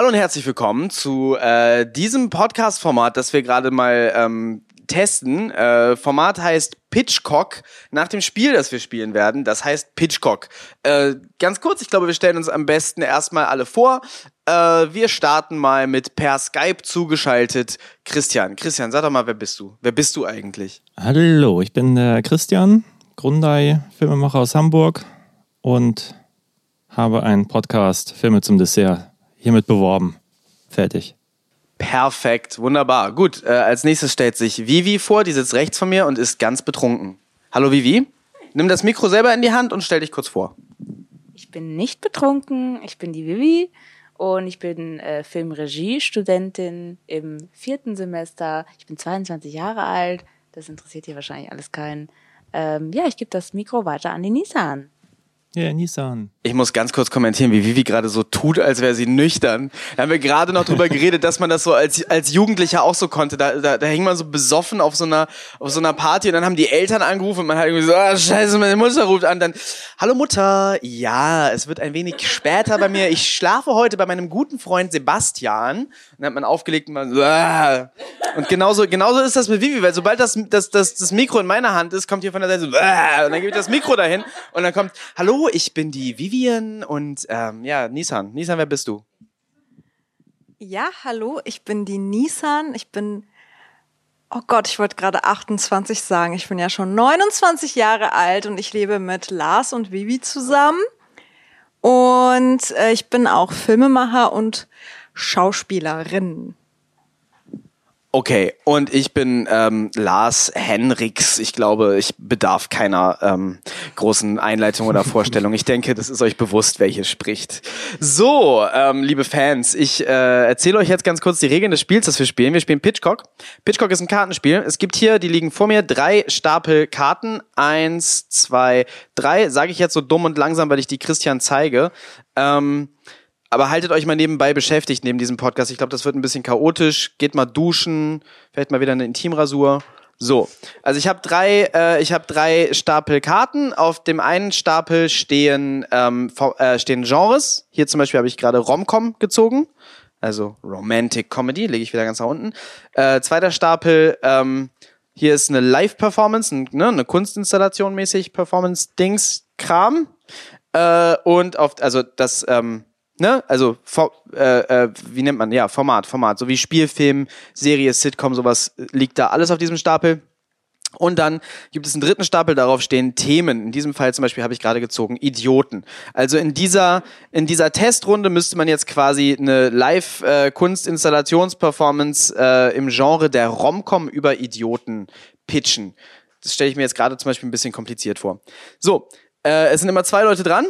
Hallo und herzlich willkommen zu äh, diesem Podcast-Format, das wir gerade mal ähm, testen. Äh, Format heißt Pitchcock nach dem Spiel, das wir spielen werden. Das heißt Pitchcock. Äh, ganz kurz, ich glaube, wir stellen uns am besten erstmal alle vor. Äh, wir starten mal mit per Skype zugeschaltet Christian. Christian, sag doch mal, wer bist du? Wer bist du eigentlich? Hallo, ich bin der Christian, Grundei, Filmemacher aus Hamburg und habe einen Podcast Filme zum Dessert hiermit beworben. Fertig. Perfekt, wunderbar. Gut, äh, als nächstes stellt sich Vivi vor, die sitzt rechts von mir und ist ganz betrunken. Hallo Vivi, nimm das Mikro selber in die Hand und stell dich kurz vor. Ich bin nicht betrunken, ich bin die Vivi und ich bin äh, Filmregie-Studentin im vierten Semester. Ich bin 22 Jahre alt, das interessiert hier wahrscheinlich alles keinen. Ähm, ja, ich gebe das Mikro weiter an die Nissan. Ja, yeah, Nissan. Ich muss ganz kurz kommentieren, wie Vivi gerade so tut, als wäre sie nüchtern. Da haben wir gerade noch drüber geredet, dass man das so als, als Jugendlicher auch so konnte. Da, da, da hing man so besoffen auf so einer, auf so einer Party und dann haben die Eltern angerufen und man hat irgendwie so, ah, scheiße, meine Mutter ruft an. Dann, hallo Mutter, ja, es wird ein wenig später bei mir. Ich schlafe heute bei meinem guten Freund Sebastian. Und dann hat man aufgelegt und man so, ah. Und genauso, genauso ist das mit Vivi, weil sobald das, das, das, das Mikro in meiner Hand ist, kommt hier von der Seite so, ah. und dann gebe ich das Mikro dahin und dann kommt, hallo, ich bin die Vivian und ähm, ja, Nissan. Nissan, wer bist du? Ja, hallo, ich bin die Nissan. Ich bin, oh Gott, ich wollte gerade 28 sagen. Ich bin ja schon 29 Jahre alt und ich lebe mit Lars und Vivi zusammen. Und äh, ich bin auch Filmemacher und Schauspielerin. Okay, und ich bin ähm, Lars Henriks. Ich glaube, ich bedarf keiner ähm, großen Einleitung oder Vorstellung. Ich denke, das ist euch bewusst, wer hier spricht. So, ähm, liebe Fans, ich äh, erzähle euch jetzt ganz kurz die Regeln des Spiels, das wir spielen. Wir spielen Pitchcock. Pitchcock ist ein Kartenspiel. Es gibt hier, die liegen vor mir, drei Stapel Karten. Eins, zwei, drei. Sage ich jetzt so dumm und langsam, weil ich die Christian zeige. Ähm, aber haltet euch mal nebenbei beschäftigt neben diesem Podcast. Ich glaube, das wird ein bisschen chaotisch. Geht mal duschen, vielleicht mal wieder eine Intimrasur. So, also ich habe drei, äh, ich habe drei Stapel Karten. Auf dem einen Stapel stehen ähm, äh, stehen Genres. Hier zum Beispiel habe ich gerade Romcom gezogen, also Romantic Comedy. Lege ich wieder ganz nach unten. Äh, zweiter Stapel. Ähm, hier ist eine Live-Performance, ne, eine Kunstinstallation mäßig Performance-Dings-Kram. Äh, und auf, also das ähm, ne, also äh, äh, wie nennt man, ja, Format, Format, so wie Spielfilm, Serie, Sitcom, sowas liegt da alles auf diesem Stapel. Und dann gibt es einen dritten Stapel, darauf stehen Themen. In diesem Fall zum Beispiel habe ich gerade gezogen Idioten. Also in dieser in dieser Testrunde müsste man jetzt quasi eine Live-Kunstinstallationsperformance äh, im Genre der Romcom über Idioten pitchen. Das stelle ich mir jetzt gerade zum Beispiel ein bisschen kompliziert vor. So, äh, es sind immer zwei Leute dran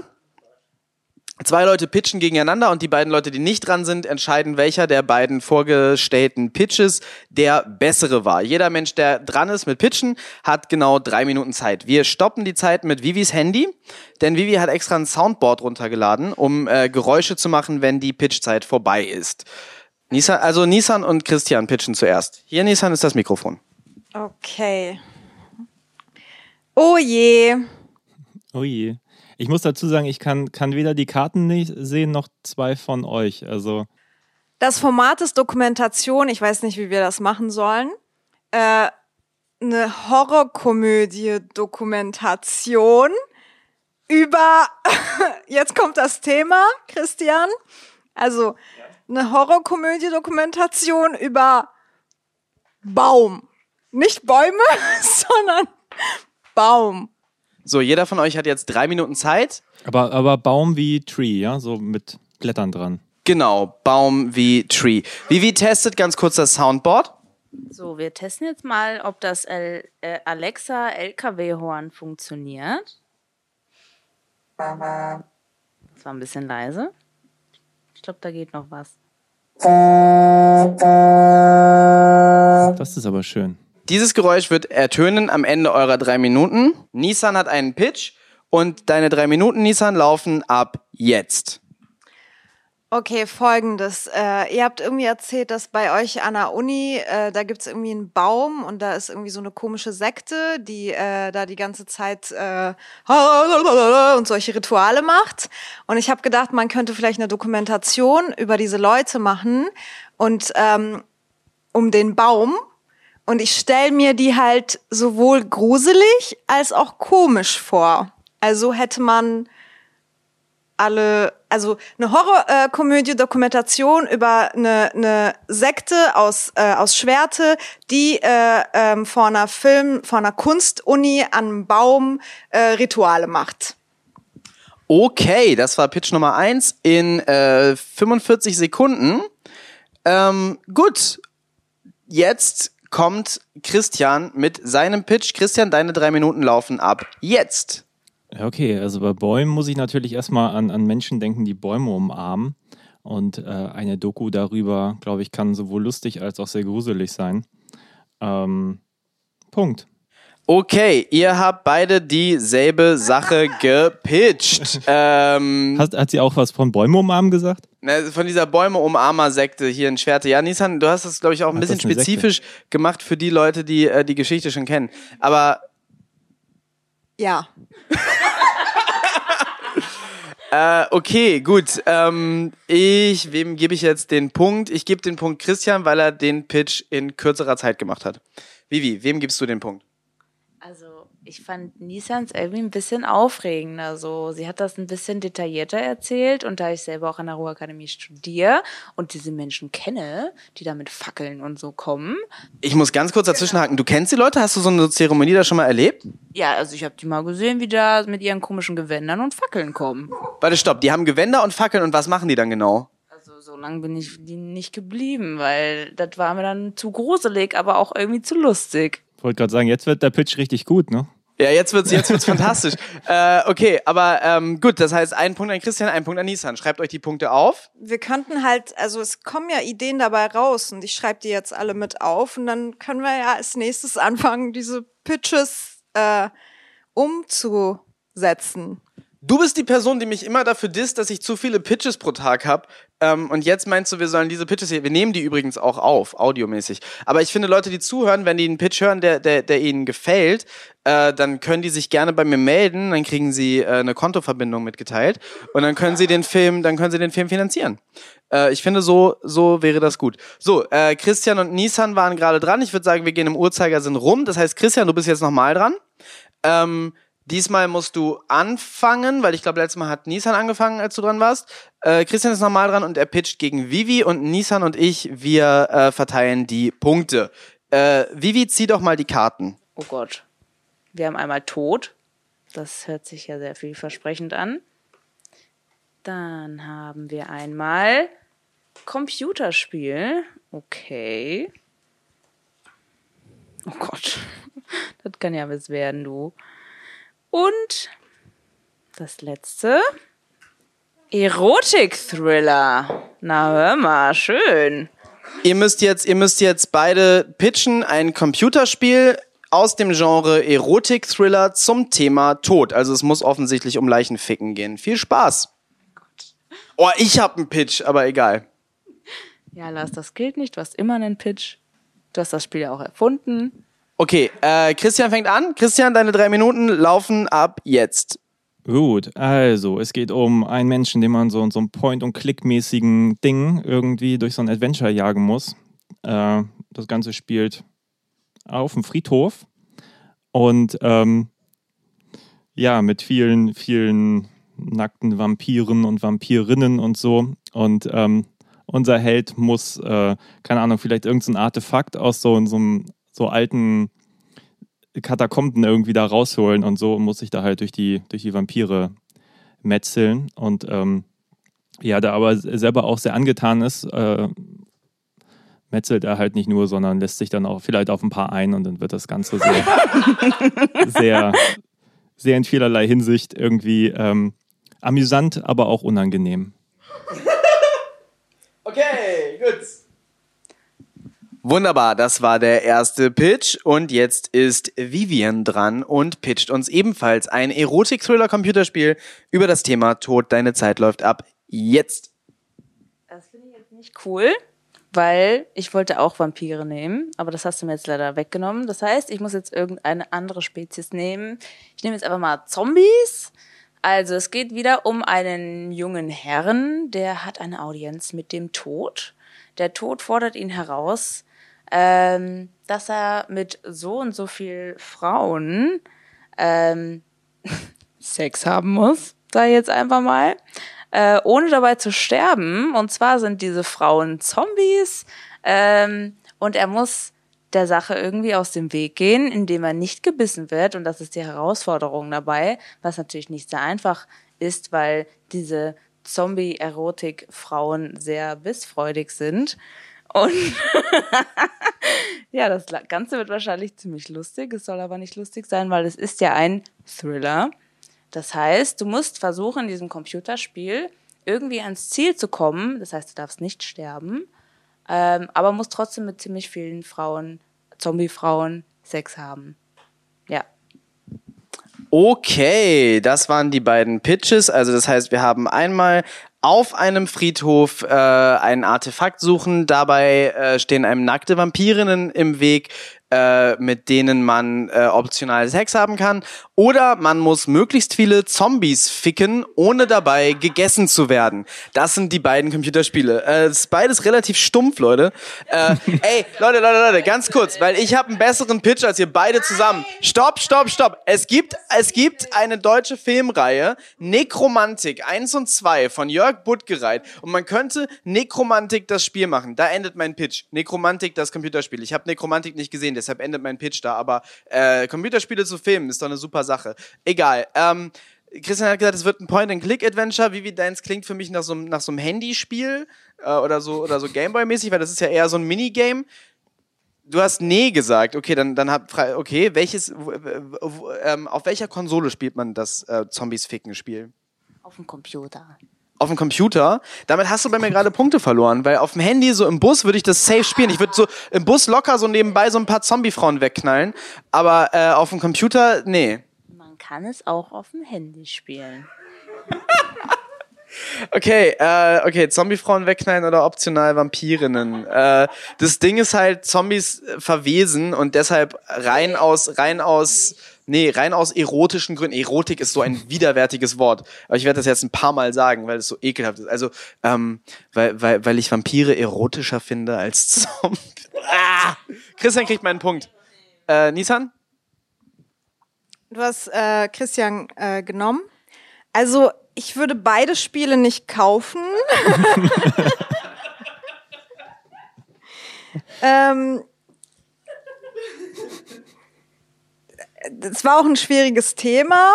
Zwei Leute pitchen gegeneinander und die beiden Leute, die nicht dran sind, entscheiden, welcher der beiden vorgestellten Pitches der bessere war. Jeder Mensch, der dran ist mit Pitchen, hat genau drei Minuten Zeit. Wir stoppen die Zeit mit Vivis Handy, denn Vivi hat extra ein Soundboard runtergeladen, um äh, Geräusche zu machen, wenn die Pitchzeit vorbei ist. Nissan, also Nissan und Christian pitchen zuerst. Hier, Nissan, ist das Mikrofon. Okay. Oh je. Oh je. Ich muss dazu sagen, ich kann, kann weder die Karten nicht sehen noch zwei von euch. Also. Das Format ist Dokumentation. Ich weiß nicht, wie wir das machen sollen. Äh, eine Horrorkomödie-Dokumentation über. Jetzt kommt das Thema, Christian. Also eine Horrorkomödie-Dokumentation über Baum. Nicht Bäume, sondern Baum. So, jeder von euch hat jetzt drei Minuten Zeit. Aber, aber Baum wie Tree, ja? So mit Blättern dran. Genau, Baum wie Tree. Vivi testet ganz kurz das Soundboard. So, wir testen jetzt mal, ob das L äh, Alexa LKW-Horn funktioniert. Das war ein bisschen leise. Ich glaube, da geht noch was. Das ist aber schön. Dieses Geräusch wird ertönen am Ende eurer drei Minuten. Nissan hat einen Pitch und deine drei Minuten, Nissan, laufen ab jetzt. Okay, folgendes. Äh, ihr habt irgendwie erzählt, dass bei euch an der Uni, äh, da gibt's irgendwie einen Baum und da ist irgendwie so eine komische Sekte, die äh, da die ganze Zeit äh, und solche Rituale macht. Und ich habe gedacht, man könnte vielleicht eine Dokumentation über diese Leute machen und ähm, um den Baum. Und ich stell mir die halt sowohl gruselig als auch komisch vor. Also hätte man alle, also eine Horrorkomödie, Dokumentation über eine, eine Sekte aus äh, aus Schwerte, die äh, ähm, vor einer Film, vor einer Kunstuni an einem Baum äh, Rituale macht. Okay, das war Pitch Nummer eins in äh, 45 Sekunden. Ähm, gut, jetzt kommt Christian mit seinem Pitch. Christian, deine drei Minuten laufen ab. Jetzt. Okay, also bei Bäumen muss ich natürlich erstmal an, an Menschen denken, die Bäume umarmen. Und äh, eine Doku darüber, glaube ich, kann sowohl lustig als auch sehr gruselig sein. Ähm, Punkt. Okay, ihr habt beide dieselbe Sache gepitcht. ähm, Hat, hat sie auch was von Bäume umarmen gesagt? Ne, von dieser Bäume-Umarmer-Sekte hier in Schwerte. Ja, Nissan, du hast das, glaube ich, auch ein Ach, bisschen spezifisch gemacht für die Leute, die äh, die Geschichte schon kennen. Aber Ja. Äh, okay, gut. Ähm, ich, wem gebe ich jetzt den Punkt? Ich gebe den Punkt Christian, weil er den Pitch in kürzerer Zeit gemacht hat. Vivi, wem gibst du den Punkt? Ich fand Nissans irgendwie ein bisschen aufregender. So, sie hat das ein bisschen detaillierter erzählt und da ich selber auch an der Ruhrakademie studiere und diese Menschen kenne, die da mit Fackeln und so kommen. Ich muss ganz kurz dazwischenhaken. Du kennst die Leute? Hast du so eine Zeremonie da schon mal erlebt? Ja, also ich habe die mal gesehen, wie da mit ihren komischen Gewändern und Fackeln kommen. Warte, stopp. Die haben Gewänder und Fackeln und was machen die dann genau? Also so lange bin ich die nicht geblieben, weil das war mir dann zu gruselig, aber auch irgendwie zu lustig. Ich wollte gerade sagen, jetzt wird der Pitch richtig gut, ne? Ja, jetzt wird's, jetzt wird's fantastisch. Äh, okay, aber ähm, gut, das heißt, ein Punkt an Christian, ein Punkt an Nissan. Schreibt euch die Punkte auf. Wir könnten halt, also es kommen ja Ideen dabei raus und ich schreibe die jetzt alle mit auf und dann können wir ja als nächstes anfangen, diese Pitches äh, umzusetzen. Du bist die Person, die mich immer dafür disst, dass ich zu viele Pitches pro Tag habe. Ähm, und jetzt meinst du, wir sollen diese Pitches hier, wir nehmen die übrigens auch auf, audiomäßig. Aber ich finde, Leute, die zuhören, wenn die einen Pitch hören, der, der, der ihnen gefällt, äh, dann können die sich gerne bei mir melden, dann kriegen sie äh, eine Kontoverbindung mitgeteilt und dann können sie den Film, dann können sie den Film finanzieren. Äh, ich finde, so, so wäre das gut. So, äh, Christian und Nissan waren gerade dran. Ich würde sagen, wir gehen im Uhrzeigersinn rum. Das heißt, Christian, du bist jetzt nochmal dran. Ähm, diesmal musst du anfangen, weil ich glaube, letztes Mal hat Nissan angefangen, als du dran warst. Äh, Christian ist nochmal dran und er pitcht gegen Vivi und Nissan und ich, wir äh, verteilen die Punkte. Äh, Vivi, zieh doch mal die Karten. Oh Gott. Wir haben einmal Tod. Das hört sich ja sehr vielversprechend an. Dann haben wir einmal Computerspiel. Okay. Oh Gott. Das kann ja was werden, du. Und das letzte. Erotik-Thriller. Na hör mal, schön. Ihr müsst jetzt, ihr müsst jetzt beide pitchen ein Computerspiel aus dem Genre Erotik-Thriller zum Thema Tod. Also es muss offensichtlich um Leichenficken gehen. Viel Spaß. Oh, ich hab einen Pitch, aber egal. Ja, Lars, das gilt nicht. Du hast immer einen Pitch. Du hast das Spiel ja auch erfunden. Okay, äh, Christian fängt an. Christian, deine drei Minuten laufen ab jetzt. Gut, also es geht um einen Menschen, den man so in so einem Point-and-Click-mäßigen Ding irgendwie durch so ein Adventure jagen muss. Äh, das Ganze spielt auf dem Friedhof und ähm, ja, mit vielen, vielen nackten Vampiren und Vampirinnen und so. Und ähm, unser Held muss, äh, keine Ahnung, vielleicht irgendein Artefakt aus so, so einem so alten Katakomben irgendwie da rausholen und so und muss sich da halt durch die, durch die Vampire metzeln. Und ähm, ja, da aber selber auch sehr angetan ist, äh, metzelt er halt nicht nur, sondern lässt sich dann auch vielleicht auf ein paar ein und dann wird das Ganze sehr, sehr, sehr in vielerlei Hinsicht irgendwie ähm, amüsant, aber auch unangenehm. Okay, gut. Wunderbar, das war der erste Pitch und jetzt ist Vivian dran und pitcht uns ebenfalls ein Erotik-Thriller-Computerspiel über das Thema Tod, deine Zeit läuft ab. Jetzt. nicht cool, weil ich wollte auch Vampire nehmen, aber das hast du mir jetzt leider weggenommen. Das heißt, ich muss jetzt irgendeine andere Spezies nehmen. Ich nehme jetzt einfach mal Zombies. Also es geht wieder um einen jungen Herrn, der hat eine Audienz mit dem Tod. Der Tod fordert ihn heraus, ähm, dass er mit so und so viel Frauen ähm, Sex haben muss, ich jetzt einfach mal, äh, ohne dabei zu sterben. Und zwar sind diese Frauen Zombies ähm, und er muss der Sache irgendwie aus dem Weg gehen, indem er nicht gebissen wird. Und das ist die Herausforderung dabei, was natürlich nicht sehr einfach ist, weil diese Zombie-Erotik-Frauen sehr bissfreudig sind. Und ja, das Ganze wird wahrscheinlich ziemlich lustig. Es soll aber nicht lustig sein, weil es ist ja ein Thriller. Das heißt, du musst versuchen, in diesem Computerspiel irgendwie ans Ziel zu kommen. Das heißt, du darfst nicht sterben, ähm, aber musst trotzdem mit ziemlich vielen Frauen, Zombie-Frauen, Sex haben. Ja. Okay, das waren die beiden Pitches. Also das heißt, wir haben einmal auf einem Friedhof äh, ein Artefakt suchen. Dabei äh, stehen einem nackte Vampirinnen im Weg, äh, mit denen man äh, optional Sex haben kann. Oder man muss möglichst viele Zombies ficken, ohne dabei gegessen zu werden. Das sind die beiden Computerspiele. Äh, ist beides relativ stumpf, Leute. Äh, ey, Leute, Leute, Leute, ganz kurz, weil ich habe einen besseren Pitch als ihr beide zusammen. Stopp, stopp, stopp. Es gibt, es gibt eine deutsche Filmreihe, Nekromantik 1 und 2 von Jörg Buttgereit. Und man könnte Nekromantik das Spiel machen. Da endet mein Pitch. Nekromantik das Computerspiel. Ich habe Nekromantik nicht gesehen, deshalb endet mein Pitch da. Aber äh, Computerspiele zu filmen ist doch eine super Sache. Egal. Ähm, Christian hat gesagt, es wird ein Point-and-Click-Adventure. Wie wie deins klingt für mich nach so, einem- nach so einem Handyspiel äh, oder so oder so Gameboy-mäßig, weil das ist ja eher so ein Minigame. Du hast nee gesagt. Okay, dann dann hab okay, welches ähm, auf welcher Konsole spielt man das äh, Zombies ficken Spiel? Auf dem Computer. Auf dem Computer. Damit hast du bei mir gerade Punkte verloren, weil auf dem Handy so im Bus würde ich das safe spielen. Ich würde so im Bus locker so nebenbei so ein paar Zombie-Frauen wegknallen, aber äh, auf dem Computer nee. Man kann es auch auf dem Handy spielen. Okay, äh, okay, Zombie-Frauen wegknallen oder optional Vampirinnen. Äh, das Ding ist halt, Zombies verwesen und deshalb rein aus, rein aus, nee, rein aus erotischen Gründen. Erotik ist so ein widerwärtiges Wort. Aber ich werde das jetzt ein paar Mal sagen, weil es so ekelhaft ist. Also, ähm, weil, weil, weil ich Vampire erotischer finde als Zombies. Ah! Christian kriegt meinen Punkt. Äh, Nissan? Du hast äh, Christian äh, genommen. Also ich würde beide Spiele nicht kaufen. ähm, das war auch ein schwieriges Thema.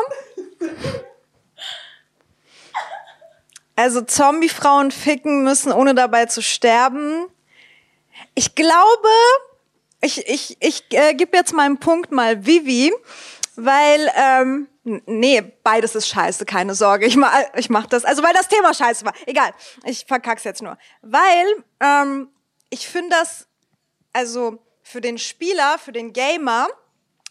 Also Zombie-Frauen ficken müssen, ohne dabei zu sterben. Ich glaube, ich, ich, ich äh, gebe jetzt meinen Punkt mal Vivi, weil, ähm, nee, beides ist scheiße, keine Sorge, ich, ma, ich mach das. Also, weil das Thema scheiße war. Egal, ich verkack's jetzt nur. Weil, ähm, ich finde das, also für den Spieler, für den Gamer,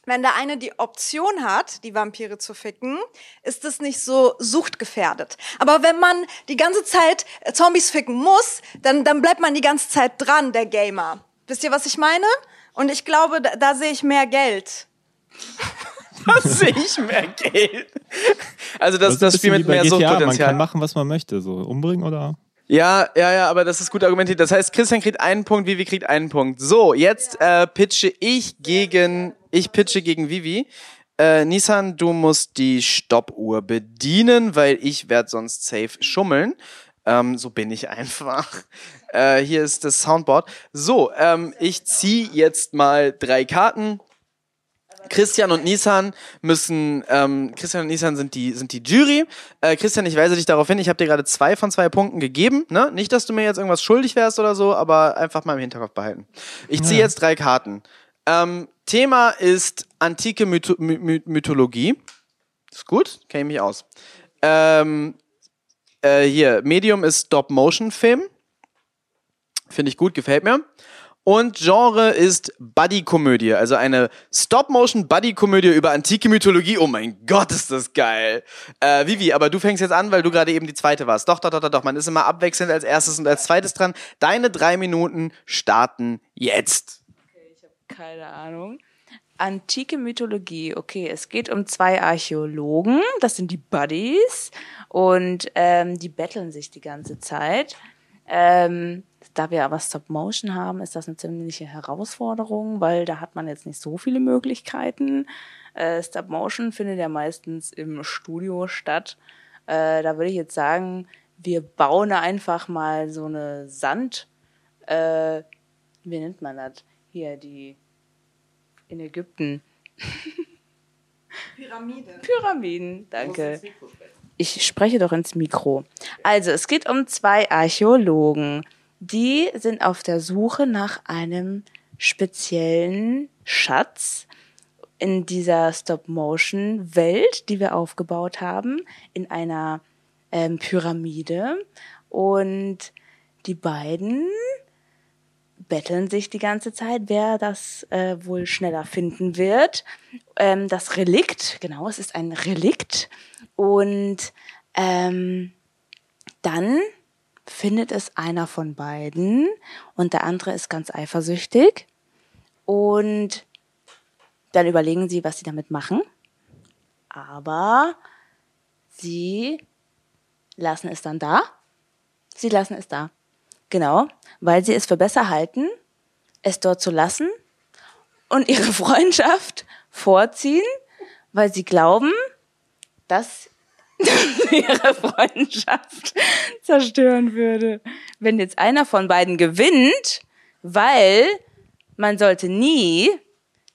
wenn der eine die Option hat, die Vampire zu ficken, ist es nicht so suchtgefährdet. Aber wenn man die ganze Zeit Zombies ficken muss, dann, dann bleibt man die ganze Zeit dran, der Gamer. Wisst ihr, was ich meine? Und ich glaube, da, da sehe ich mehr Geld. Da sehe ich mehr Geld. Also das, ist ein das Spiel mit mehr GTA, Man Suchtpotenzial. kann machen, was man möchte. So umbringen oder. Ja, ja, ja, aber das ist gut argumentiert. Das heißt, Christian kriegt einen Punkt, Vivi kriegt einen Punkt. So, jetzt äh, pitche ich gegen, ich pitche gegen Vivi. Äh, Nissan, du musst die Stoppuhr bedienen, weil ich werde sonst safe schummeln. Ähm, so bin ich einfach. Äh, hier ist das Soundboard. So, ähm, ich ziehe jetzt mal drei Karten. Christian und Nissan müssen, ähm, Christian und Nissan sind die, sind die Jury. Äh, Christian, ich weise dich darauf hin, ich habe dir gerade zwei von zwei Punkten gegeben. Ne? Nicht, dass du mir jetzt irgendwas schuldig wärst oder so, aber einfach mal im Hinterkopf behalten. Ich ziehe jetzt drei Karten. Ähm, Thema ist antike Mytho My My Mythologie. Ist gut, kenne ich mich aus. Ähm, äh, hier, Medium ist Stop-Motion-Film. Finde ich gut, gefällt mir. Und Genre ist Buddy-Komödie, also eine Stop-Motion-Buddy-Komödie über antike Mythologie. Oh mein Gott, ist das geil. Äh, Vivi, aber du fängst jetzt an, weil du gerade eben die zweite warst. Doch, doch, doch, doch. Man ist immer abwechselnd als erstes und als zweites dran. Deine drei Minuten starten jetzt. Keine Ahnung. Antike Mythologie. Okay, es geht um zwei Archäologen. Das sind die Buddies. Und ähm, die betteln sich die ganze Zeit. Ähm, da wir aber Stop Motion haben, ist das eine ziemliche Herausforderung, weil da hat man jetzt nicht so viele Möglichkeiten. Äh, Stop Motion findet ja meistens im Studio statt. Äh, da würde ich jetzt sagen, wir bauen einfach mal so eine Sand, äh, wie nennt man das? Hier, die in Ägypten. Pyramide. Pyramiden, danke. Ich spreche doch ins Mikro. Also, es geht um zwei Archäologen. Die sind auf der Suche nach einem speziellen Schatz in dieser Stop-Motion-Welt, die wir aufgebaut haben, in einer ähm, Pyramide. Und die beiden betteln sich die ganze Zeit, wer das äh, wohl schneller finden wird. Ähm, das Relikt, genau, es ist ein Relikt. Und ähm, dann findet es einer von beiden und der andere ist ganz eifersüchtig. Und dann überlegen sie, was sie damit machen. Aber sie lassen es dann da. Sie lassen es da. Genau, weil sie es für besser halten, es dort zu lassen und ihre Freundschaft vorziehen, weil sie glauben, dass ihre Freundschaft zerstören würde. Wenn jetzt einer von beiden gewinnt, weil man sollte nie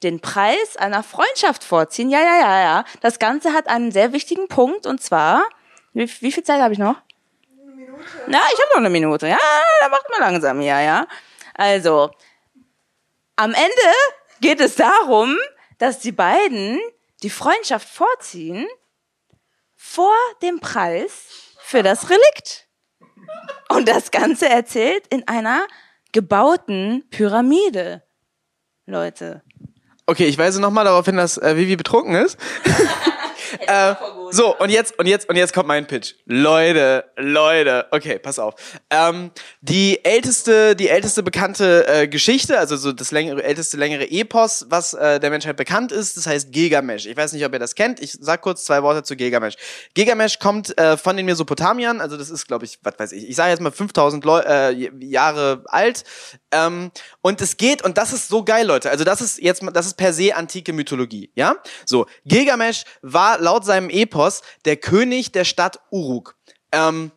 den Preis einer Freundschaft vorziehen. Ja, ja, ja, ja. Das Ganze hat einen sehr wichtigen Punkt und zwar, wie, wie viel Zeit habe ich noch? Eine Minute. Na, ich habe noch eine Minute. Ja, da macht man langsam, ja, ja. Also, am Ende geht es darum, dass die beiden die Freundschaft vorziehen vor dem Preis für das Relikt. Und das Ganze erzählt in einer gebauten Pyramide. Leute. Okay, ich weise nochmal darauf hin, dass äh, Vivi betrunken ist. äh, so, und jetzt, und jetzt, und jetzt kommt mein Pitch. Leute, Leute, okay, pass auf. Ähm, die älteste, die älteste bekannte äh, Geschichte, also so das längere, älteste längere Epos, was äh, der Menschheit bekannt ist, das heißt Gilgamesh. Ich weiß nicht, ob ihr das kennt. Ich sag kurz zwei Worte zu Gilgamesh. Gilgamesh kommt äh, von den Mesopotamiern, also das ist, glaube ich, was weiß ich, ich sage jetzt mal 5000 Leu äh, Jahre alt. Ähm, und es geht, und das ist so geil, Leute. Also das ist jetzt, das ist per se antike Mythologie, ja? So, Gilgamesh war laut seinem Epos der König der Stadt Uruk. Ähm,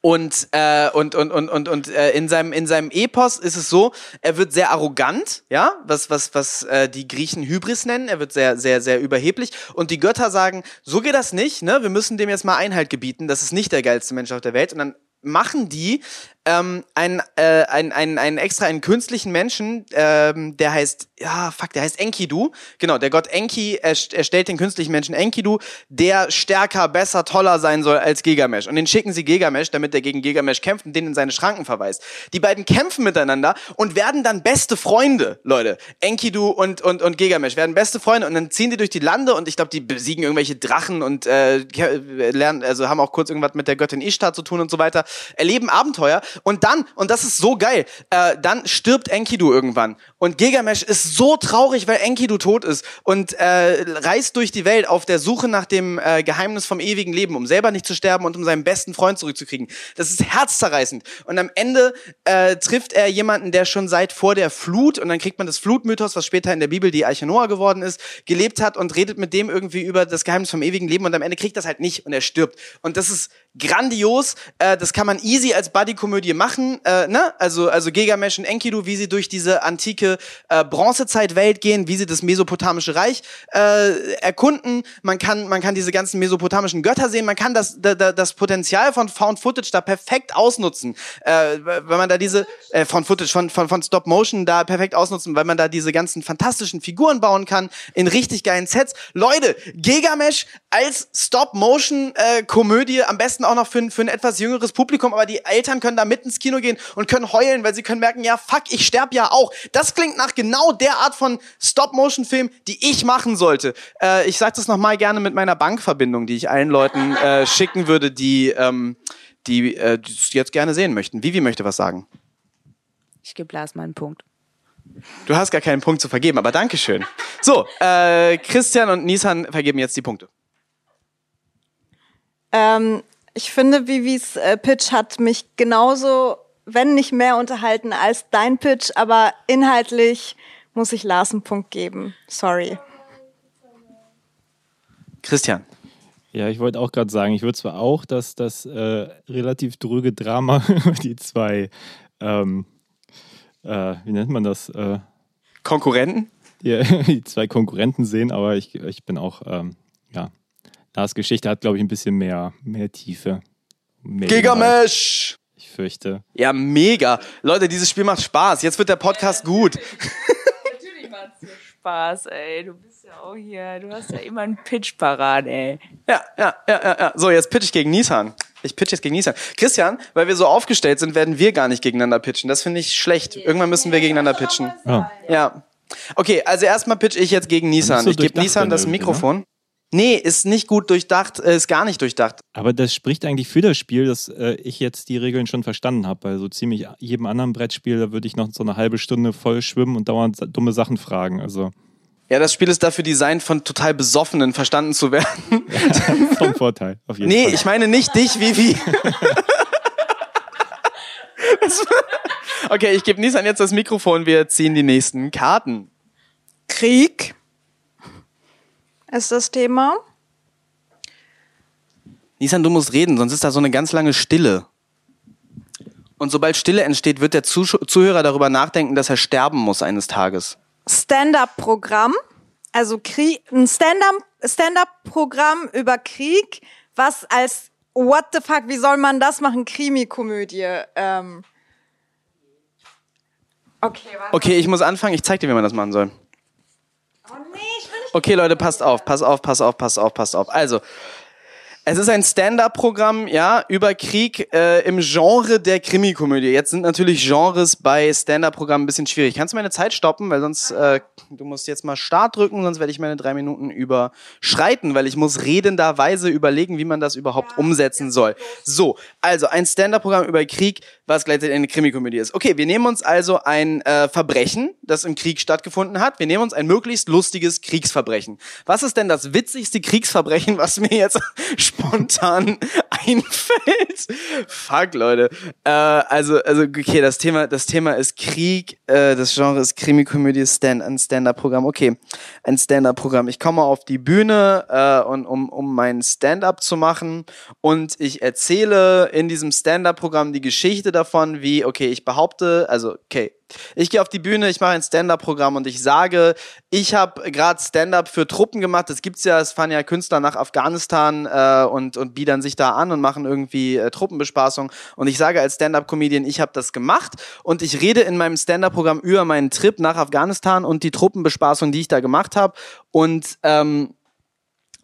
und, äh, und, und, und, und, und äh, in, seinem, in seinem Epos ist es so, er wird sehr arrogant, ja, was, was, was äh, die Griechen Hybris nennen, er wird sehr, sehr, sehr überheblich. Und die Götter sagen, so geht das nicht, ne? Wir müssen dem jetzt mal Einhalt gebieten, das ist nicht der geilste Mensch auf der Welt. Und dann machen die ähm, einen, äh, einen, einen, einen extra einen künstlichen Menschen, ähm, der heißt, ja, fuck, der heißt Enkidu. Genau, der Gott Enki erstellt den künstlichen Menschen Enkidu, der stärker, besser, toller sein soll als Gilgamesh. Und den schicken sie Gilgamesh, damit er gegen Gilgamesh kämpft und den in seine Schranken verweist. Die beiden kämpfen miteinander und werden dann beste Freunde, Leute. Enkidu und, und, und Gilgamesh werden beste Freunde und dann ziehen die durch die Lande und ich glaube, die besiegen irgendwelche Drachen und äh, lernen, also haben auch kurz irgendwas mit der Göttin Ishtar zu tun und so weiter, erleben Abenteuer und dann, und das ist so geil, äh, dann stirbt Enkidu irgendwann. Und Gilgamesh ist so traurig, weil Enkidu tot ist und äh, reist durch die Welt auf der Suche nach dem äh, Geheimnis vom ewigen Leben, um selber nicht zu sterben und um seinen besten Freund zurückzukriegen. Das ist herzzerreißend. Und am Ende äh, trifft er jemanden, der schon seit vor der Flut, und dann kriegt man das Flutmythos, was später in der Bibel die Arche Noah geworden ist, gelebt hat und redet mit dem irgendwie über das Geheimnis vom ewigen Leben und am Ende kriegt das halt nicht und er stirbt. Und das ist grandios. Äh, das kann man easy als Buddy-Komödie machen. Äh, ne? Also, also Gilgamesh und Enkidu, wie sie durch diese antike äh, Bronzezeitwelt gehen, wie sie das mesopotamische Reich äh, erkunden. Man kann, man kann diese ganzen mesopotamischen Götter sehen. Man kann das, da, das Potenzial von Found Footage da perfekt ausnutzen. Äh, wenn man da diese, äh, Found Footage, von, von, von Stop Motion da perfekt ausnutzen, weil man da diese ganzen fantastischen Figuren bauen kann in richtig geilen Sets. Leute, Gilgamesh als Stop Motion äh, Komödie am besten auch noch für, für ein etwas jüngeres Publikum, aber die Eltern können da mit ins Kino gehen und können heulen, weil sie können merken, ja, fuck, ich sterb ja auch. Das klingt nach genau der Art von Stop-Motion-Film, die ich machen sollte. Äh, ich sage das nochmal gerne mit meiner Bankverbindung, die ich allen Leuten äh, schicken würde, die, ähm, die äh, das jetzt gerne sehen möchten. Vivi möchte was sagen. Ich gebe Lars mal einen Punkt. Du hast gar keinen Punkt zu vergeben, aber Dankeschön. So, äh, Christian und Nisan vergeben jetzt die Punkte. Ähm, ich finde, Vivis äh, Pitch hat mich genauso, wenn nicht mehr unterhalten als dein Pitch, aber inhaltlich muss ich Lars einen Punkt geben. Sorry. Christian. Ja, ich wollte auch gerade sagen, ich würde zwar auch, dass das äh, relativ dröge Drama die zwei, ähm, äh, wie nennt man das? Äh, Konkurrenten? die, die zwei Konkurrenten sehen, aber ich, ich bin auch, ähm, ja, Lars Geschichte hat, glaube ich, ein bisschen mehr, mehr Tiefe. Mehr Inhalt, Gigamesh! Ich fürchte. Ja, mega. Leute, dieses Spiel macht Spaß. Jetzt wird der Podcast gut. Natürlich macht's dir Spaß, ey. Du bist ja auch hier, du hast ja immer einen Pitch parat, ey. Ja, ja, ja, ja, ja. So, jetzt pitch ich gegen Nissan. Ich pitch jetzt gegen Nissan. Christian, weil wir so aufgestellt sind, werden wir gar nicht gegeneinander pitchen. Das finde ich schlecht. Irgendwann müssen wir gegeneinander pitchen. Ja. Ja. Okay, also erstmal pitch ich jetzt gegen Nissan. so Ich gebe Nissan das irgendwie, Mikrofon. Nee, ist nicht gut durchdacht, äh, ist gar nicht durchdacht. Aber das spricht eigentlich für das Spiel, dass äh, ich jetzt die Regeln schon verstanden habe. Bei so ziemlich jedem anderen Brettspiel, da würde ich noch so eine halbe Stunde voll schwimmen und dauernd dumme Sachen fragen. Also Ja, das Spiel ist dafür designt, von total Besoffenen verstanden zu werden. vom Vorteil, auf jeden Nee, Fall. ich meine nicht dich, Vivi. Okay, ich gebe Nissan jetzt das Mikrofon, wir ziehen die nächsten Karten. Krieg ist das Thema. Nissan, du musst reden, sonst ist da so eine ganz lange Stille. Und sobald Stille entsteht, wird der Zuhörer darüber nachdenken, dass er sterben muss eines Tages. Stand-up-Programm, also Krieg, ein Stand-up- Stand-up-Programm über Krieg, was als What the fuck, wie soll man das machen? Krimi-Komödie. Ähm. Okay, warte. Okay, ich muss anfangen, ich zeig dir, wie man das machen soll. Oh nee. Okay, Leute, passt auf, pass auf, pass auf, pass auf, pass auf. Also, es ist ein Stand-up-Programm, ja, über Krieg äh, im Genre der Krimikomödie. Jetzt sind natürlich Genres bei Stand-up-Programmen ein bisschen schwierig. Kannst du meine Zeit stoppen, weil sonst äh, du musst jetzt mal Start drücken, sonst werde ich meine drei Minuten überschreiten, weil ich muss redenderweise überlegen, wie man das überhaupt umsetzen soll. So, also ein Stand-up-Programm über Krieg, was gleichzeitig eine Krimikomödie ist. Okay, wir nehmen uns also ein äh, Verbrechen, das im Krieg stattgefunden hat. Wir nehmen uns ein möglichst lustiges Kriegsverbrechen. Was ist denn das witzigste Kriegsverbrechen, was mir jetzt spontan einfällt? Fuck, Leute. Äh, also, also okay, das Thema, das Thema ist Krieg. Äh, das Genre ist Krimikomödie, Stand, ein Stand-up-Programm. Okay, ein Stand-up-Programm. Ich komme auf die Bühne äh, und um, um mein Stand-up zu machen und ich erzähle in diesem Stand-up-Programm die Geschichte davon, wie okay, ich behaupte, also okay, ich gehe auf die Bühne, ich mache ein Stand-up-Programm und ich sage, ich habe gerade Stand-up für Truppen gemacht. Das gibt's ja, es fahren ja Künstler nach Afghanistan äh, und und biedern sich da an und machen irgendwie äh, Truppenbespaßung. Und ich sage als Stand-up-Comedian, ich habe das gemacht und ich rede in meinem Stand-up-Programm über meinen Trip nach Afghanistan und die Truppenbespaßung, die ich da gemacht habe. Und ähm,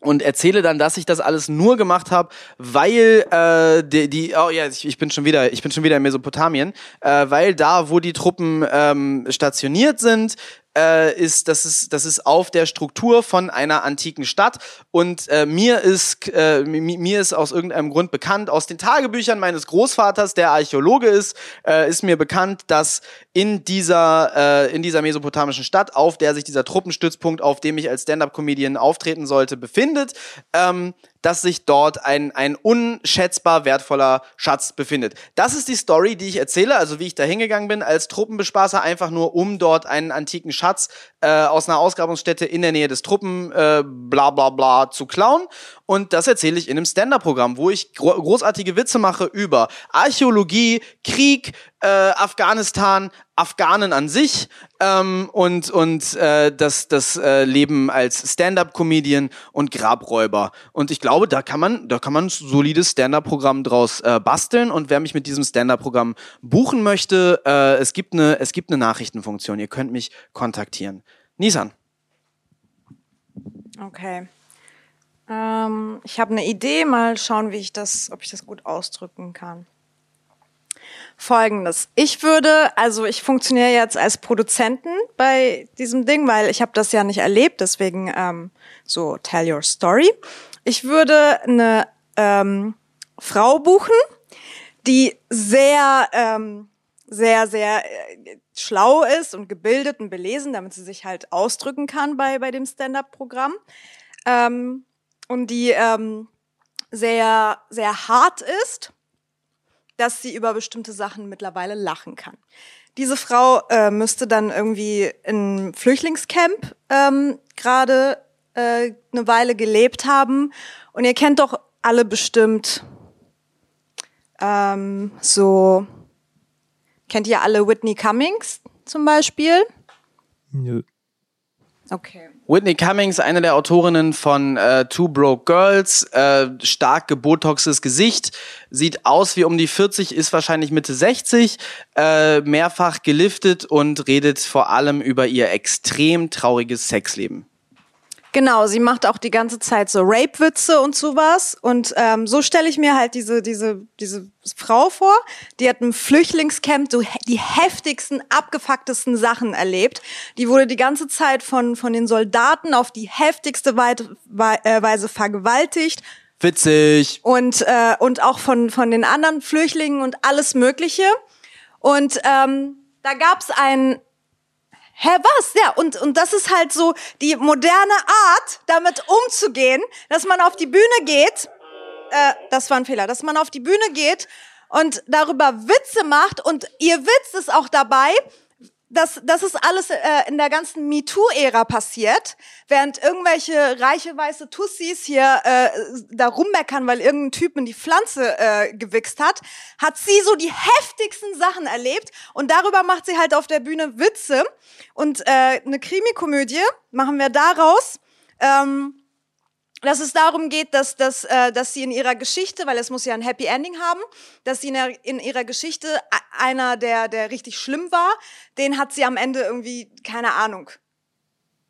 und erzähle dann, dass ich das alles nur gemacht habe, weil äh, die, die oh ja, ich, ich bin schon wieder, ich bin schon wieder in Mesopotamien, äh, weil da, wo die Truppen ähm, stationiert sind, äh, ist das ist das ist auf der Struktur von einer antiken Stadt und äh, mir ist äh, mi- mir ist aus irgendeinem Grund bekannt aus den Tagebüchern meines Großvaters, der Archäologe ist, äh, ist mir bekannt, dass in dieser äh, in dieser mesopotamischen Stadt, auf der sich dieser Truppenstützpunkt, auf dem ich als Stand-up-Comedian auftreten sollte, befindet, ähm, dass sich dort ein, ein unschätzbar wertvoller Schatz befindet. Das ist die Story, die ich erzähle, also wie ich da hingegangen bin als Truppenbespaßer, einfach nur um dort einen antiken Schatz äh, aus einer Ausgrabungsstätte in der Nähe des Truppen äh, bla bla bla zu klauen. Und das erzähle ich in einem Stand-up-Programm, wo ich gro großartige Witze mache über Archäologie, Krieg, äh, Afghanistan, Afghanen an sich ähm, und und äh, das das äh, Leben als Stand-up-Comedian und Grabräuber. Und ich glaube, da kann man da kann man ein solides Stand-up-Programm draus äh, basteln. Und wer mich mit diesem Stand-up-Programm buchen möchte, äh, es gibt eine es gibt eine Nachrichtenfunktion. Ihr könnt mich kontaktieren. Nisan. Okay. Ähm, ich habe eine Idee, mal schauen, wie ich das, ob ich das gut ausdrücken kann. Folgendes. Ich würde, also ich funktioniere jetzt als Produzenten bei diesem Ding, weil ich habe das ja nicht erlebt, deswegen ähm, so tell your story. Ich würde eine ähm, Frau buchen, die sehr, ähm, sehr, sehr äh, schlau ist und gebildet und belesen, damit sie sich halt ausdrücken kann bei, bei dem Stand-up-Programm. Ähm, und die ähm, sehr, sehr hart ist, dass sie über bestimmte Sachen mittlerweile lachen kann. Diese Frau äh, müsste dann irgendwie in Flüchtlingscamp ähm, gerade äh, eine Weile gelebt haben. Und ihr kennt doch alle bestimmt ähm, so, kennt ihr alle Whitney Cummings zum Beispiel? Nö. Okay. Whitney Cummings, eine der Autorinnen von äh, Two Broke Girls, äh, stark gebotoxes Gesicht, sieht aus wie um die 40, ist wahrscheinlich Mitte 60, äh, mehrfach geliftet und redet vor allem über ihr extrem trauriges Sexleben. Genau, sie macht auch die ganze Zeit so Rape-Witze und sowas. Und ähm, so stelle ich mir halt diese, diese, diese Frau vor, die hat im Flüchtlingscamp so he die heftigsten, abgefucktesten Sachen erlebt. Die wurde die ganze Zeit von, von den Soldaten auf die heftigste Weite, äh, Weise vergewaltigt. Witzig. Und, äh, und auch von, von den anderen Flüchtlingen und alles Mögliche. Und ähm, da gab's ein Hä, was? Ja, und, und das ist halt so die moderne Art, damit umzugehen, dass man auf die Bühne geht, äh, das war ein Fehler, dass man auf die Bühne geht und darüber Witze macht und ihr Witz ist auch dabei, das, das ist alles äh, in der ganzen MeToo-Ära passiert, während irgendwelche reiche weiße Tussis hier äh, da rummeckern, weil irgendein Typ in die Pflanze äh, gewichst hat, hat sie so die heftigsten Sachen erlebt und darüber macht sie halt auf der Bühne Witze und äh, eine Krimikomödie machen wir daraus. Ähm, dass es darum geht, dass, dass, äh, dass sie in ihrer Geschichte, weil es muss ja ein Happy Ending haben, dass sie in, der, in ihrer Geschichte einer, der, der richtig schlimm war, den hat sie am Ende irgendwie, keine Ahnung,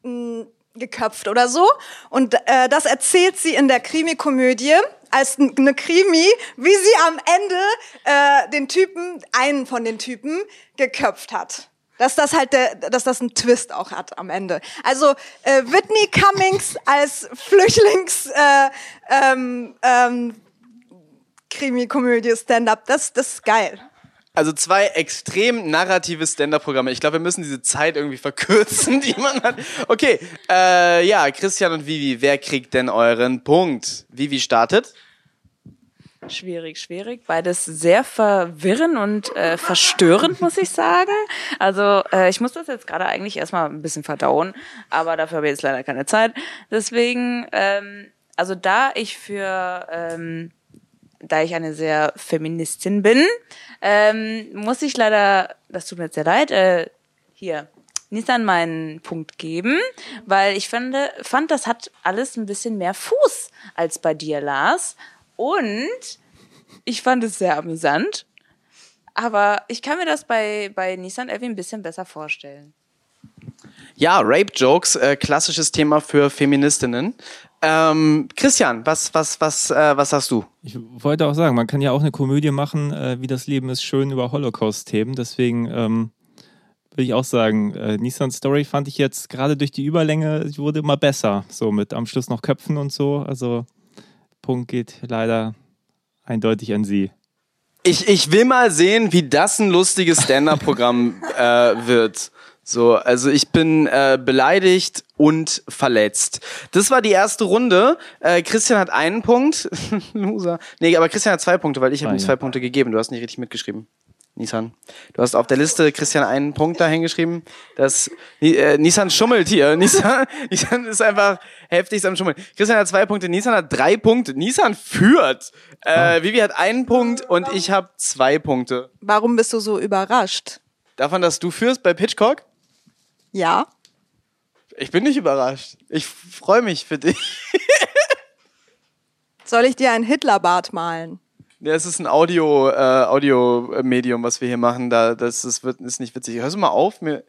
mh, geköpft oder so. Und äh, das erzählt sie in der Krimi-Komödie als eine Krimi, wie sie am Ende äh, den Typen, einen von den Typen, geköpft hat. Dass das halt der, dass das einen Twist auch hat am Ende. Also äh, Whitney Cummings als Flüchtlings äh, ähm, ähm, Krimi-Komödie Stand-up, das, das ist geil. Also zwei extrem narrative Stand-up-Programme. Ich glaube, wir müssen diese Zeit irgendwie verkürzen, die man hat. Okay, äh, ja, Christian und Vivi, wer kriegt denn euren Punkt? Vivi startet. Schwierig, schwierig. Beides sehr verwirrend und äh, verstörend, muss ich sagen. Also äh, ich muss das jetzt gerade eigentlich erstmal ein bisschen verdauen, aber dafür habe ich jetzt leider keine Zeit. Deswegen, ähm, also da ich für, ähm, da ich eine sehr Feministin bin, ähm, muss ich leider, das tut mir jetzt sehr leid, äh, hier Nissan meinen Punkt geben, weil ich fand, fand, das hat alles ein bisschen mehr Fuß als bei dir, Lars. Und ich fand es sehr amüsant. Aber ich kann mir das bei, bei Nissan Elvi ein bisschen besser vorstellen. Ja, Rape-Jokes, äh, klassisches Thema für Feministinnen. Ähm, Christian, was, was, was, äh, was sagst du? Ich wollte auch sagen, man kann ja auch eine Komödie machen, äh, wie das Leben ist schön über Holocaust-Themen. Deswegen ähm, würde ich auch sagen, äh, Nissan Story fand ich jetzt gerade durch die Überlänge, wurde immer besser. So mit am Schluss noch Köpfen und so. Also Punkt geht leider eindeutig an Sie. Ich, ich will mal sehen, wie das ein lustiges Stand-up-Programm äh, wird. So, also ich bin äh, beleidigt und verletzt. Das war die erste Runde. Äh, Christian hat einen Punkt. Loser. nee, aber Christian hat zwei Punkte, weil ich habe ihm zwei Punkte gegeben. Du hast nicht richtig mitgeschrieben. Nissan. Du hast auf der Liste, Christian, einen Punkt da hingeschrieben. dass äh, Nissan schummelt hier. Nissan, Nissan ist einfach heftig am Schummeln. Christian hat zwei Punkte, Nissan hat drei Punkte. Nissan führt. Äh, Vivi hat einen Punkt und ich habe zwei Punkte. Warum bist du so überrascht? Davon, dass du führst bei Pitchcock? Ja. Ich bin nicht überrascht. Ich freue mich für dich. Soll ich dir ein Hitlerbart malen? Ja, es ist ein Audio, äh, Audio-Medium, was wir hier machen. Da, das, das wird, ist nicht witzig. Hörst du mal auf? Mir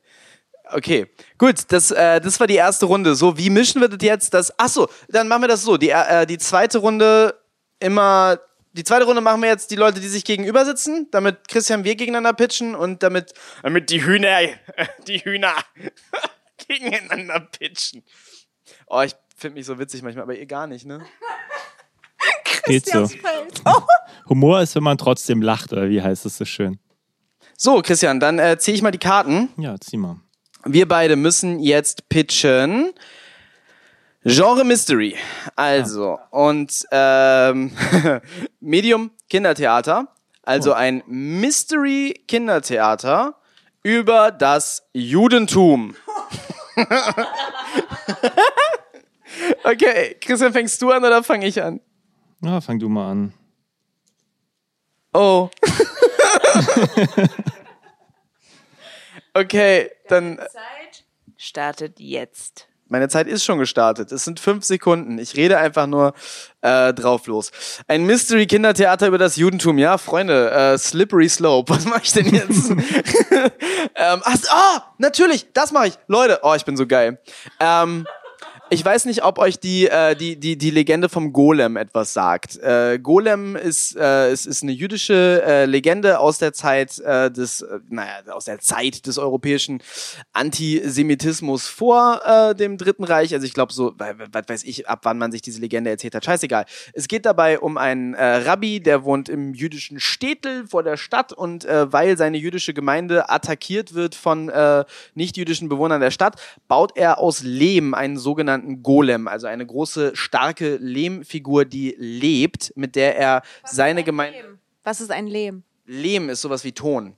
okay, gut. Das, äh, das war die erste Runde. So, wie mischen wir das jetzt? Das, ach so, dann machen wir das so. Die, äh, die zweite Runde immer die zweite Runde machen wir jetzt die Leute, die sich gegenüber sitzen, damit Christian wir gegeneinander pitchen und damit, damit die Hühner, die Hühner gegeneinander pitchen. Oh, ich finde mich so witzig manchmal, aber ihr gar nicht, ne? Geht so. Oh. Humor ist, wenn man trotzdem lacht, oder wie heißt es so schön? So, Christian, dann äh, ziehe ich mal die Karten. Ja, zieh mal. Wir beide müssen jetzt pitchen. Genre Mystery. Also, und ähm, Medium Kindertheater. Also ein Mystery Kindertheater über das Judentum. okay, Christian, fängst du an oder fange ich an? Ja, fang du mal an. Oh. okay, dann. Zeit startet jetzt. Meine Zeit ist schon gestartet. Es sind fünf Sekunden. Ich rede einfach nur äh, drauf los. Ein Mystery-Kindertheater über das Judentum. Ja, Freunde, äh, Slippery Slope. Was mache ich denn jetzt? ähm, ach, ah, natürlich, das mache ich. Leute, oh, ich bin so geil. Ähm, ich weiß nicht, ob euch die, äh, die, die, die Legende vom Golem etwas sagt. Äh, Golem ist, äh, ist, ist eine jüdische äh, Legende aus der Zeit äh, des, äh, naja, aus der Zeit des europäischen Antisemitismus vor äh, dem Dritten Reich. Also ich glaube so, was weiß ich, ab wann man sich diese Legende erzählt hat. Scheißegal. Es geht dabei um einen äh, Rabbi, der wohnt im jüdischen Städtel vor der Stadt und äh, weil seine jüdische Gemeinde attackiert wird von äh, nicht-jüdischen Bewohnern der Stadt, baut er aus Lehm einen sogenannten Golem, also eine große, starke Lehmfigur, die lebt, mit der er seine Gemeinde. Was ist ein Lehm? Lehm ist sowas wie Ton.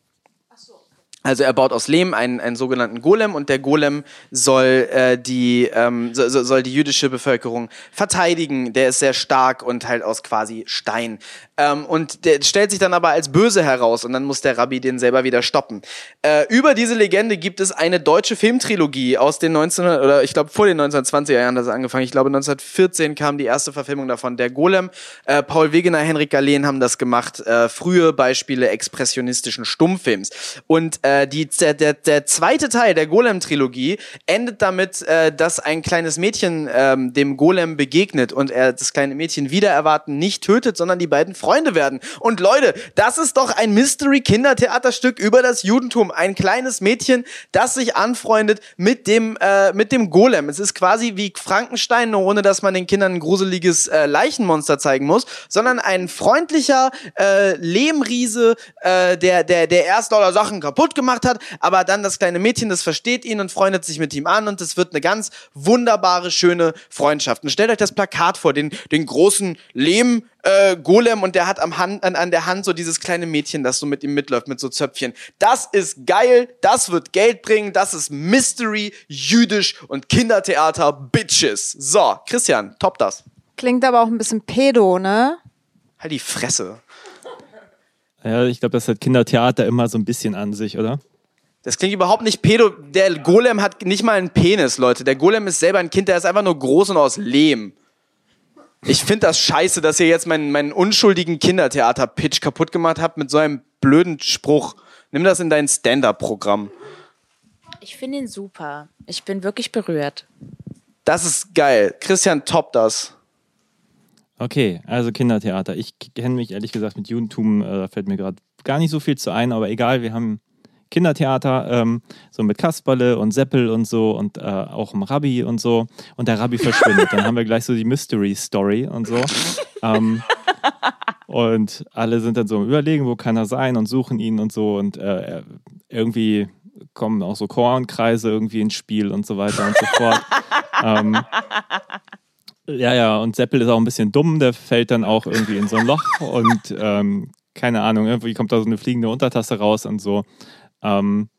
Also er baut aus Lehm einen, einen sogenannten Golem und der Golem soll äh, die ähm, so, so- soll die jüdische Bevölkerung verteidigen. Der ist sehr stark und halt aus quasi Stein. Ähm, und der stellt sich dann aber als böse heraus und dann muss der Rabbi den selber wieder stoppen. Äh, über diese Legende gibt es eine deutsche Filmtrilogie aus den 1900 oder ich glaube vor den 1920er Jahren das angefangen. Ich glaube 1914 kam die erste Verfilmung davon. Der Golem, äh, Paul Wegener, Henrik Galeen haben das gemacht. Äh, frühe Beispiele expressionistischen Stummfilms. Und äh, die, der, der, der zweite Teil der Golem-Trilogie endet damit, äh, dass ein kleines Mädchen ähm, dem Golem begegnet und er das kleine Mädchen wieder erwarten nicht tötet, sondern die beiden Freunde werden. Und Leute, das ist doch ein Mystery-Kindertheaterstück über das Judentum. Ein kleines Mädchen, das sich anfreundet mit dem, äh, mit dem Golem. Es ist quasi wie Frankenstein, nur ohne dass man den Kindern ein gruseliges äh, Leichenmonster zeigen muss, sondern ein freundlicher äh, Lehmriese, äh, der, der, der erst lauter Sachen kaputt gemacht hat, aber dann das kleine Mädchen, das versteht ihn und freundet sich mit ihm an und es wird eine ganz wunderbare, schöne Freundschaft. Und stellt euch das Plakat vor, den, den großen Lehm, äh, Golem und der hat am Hand, an, an der Hand so dieses kleine Mädchen, das so mit ihm mitläuft mit so Zöpfchen. Das ist geil, das wird Geld bringen, das ist Mystery, Jüdisch und Kindertheater, Bitches. So, Christian, top das. Klingt aber auch ein bisschen pedo, ne? Halt die Fresse. Ja, ich glaube, das hat Kindertheater immer so ein bisschen an sich, oder? Das klingt überhaupt nicht pedo. Der Golem hat nicht mal einen Penis, Leute. Der Golem ist selber ein Kind, der ist einfach nur groß und aus Lehm. Ich finde das scheiße, dass ihr jetzt meinen, meinen unschuldigen Kindertheater-Pitch kaputt gemacht habt mit so einem blöden Spruch. Nimm das in dein Stand-Up-Programm. Ich finde ihn super. Ich bin wirklich berührt. Das ist geil. Christian, top das. Okay, also Kindertheater. Ich kenne mich ehrlich gesagt mit Judentum, äh, da fällt mir gerade gar nicht so viel zu ein, aber egal, wir haben Kindertheater, ähm, so mit Kasperle und Seppel und so und äh, auch im Rabbi und so. Und der Rabbi verschwindet. Dann haben wir gleich so die Mystery Story und so. Ähm, und alle sind dann so im Überlegen, wo kann er sein und suchen ihn und so. Und äh, irgendwie kommen auch so Kornkreise irgendwie ins Spiel und so weiter und so fort. ähm, ja, ja, und Seppel ist auch ein bisschen dumm, der fällt dann auch irgendwie in so ein Loch und ähm, keine Ahnung, irgendwie kommt da so eine fliegende Untertasse raus und so. Ähm,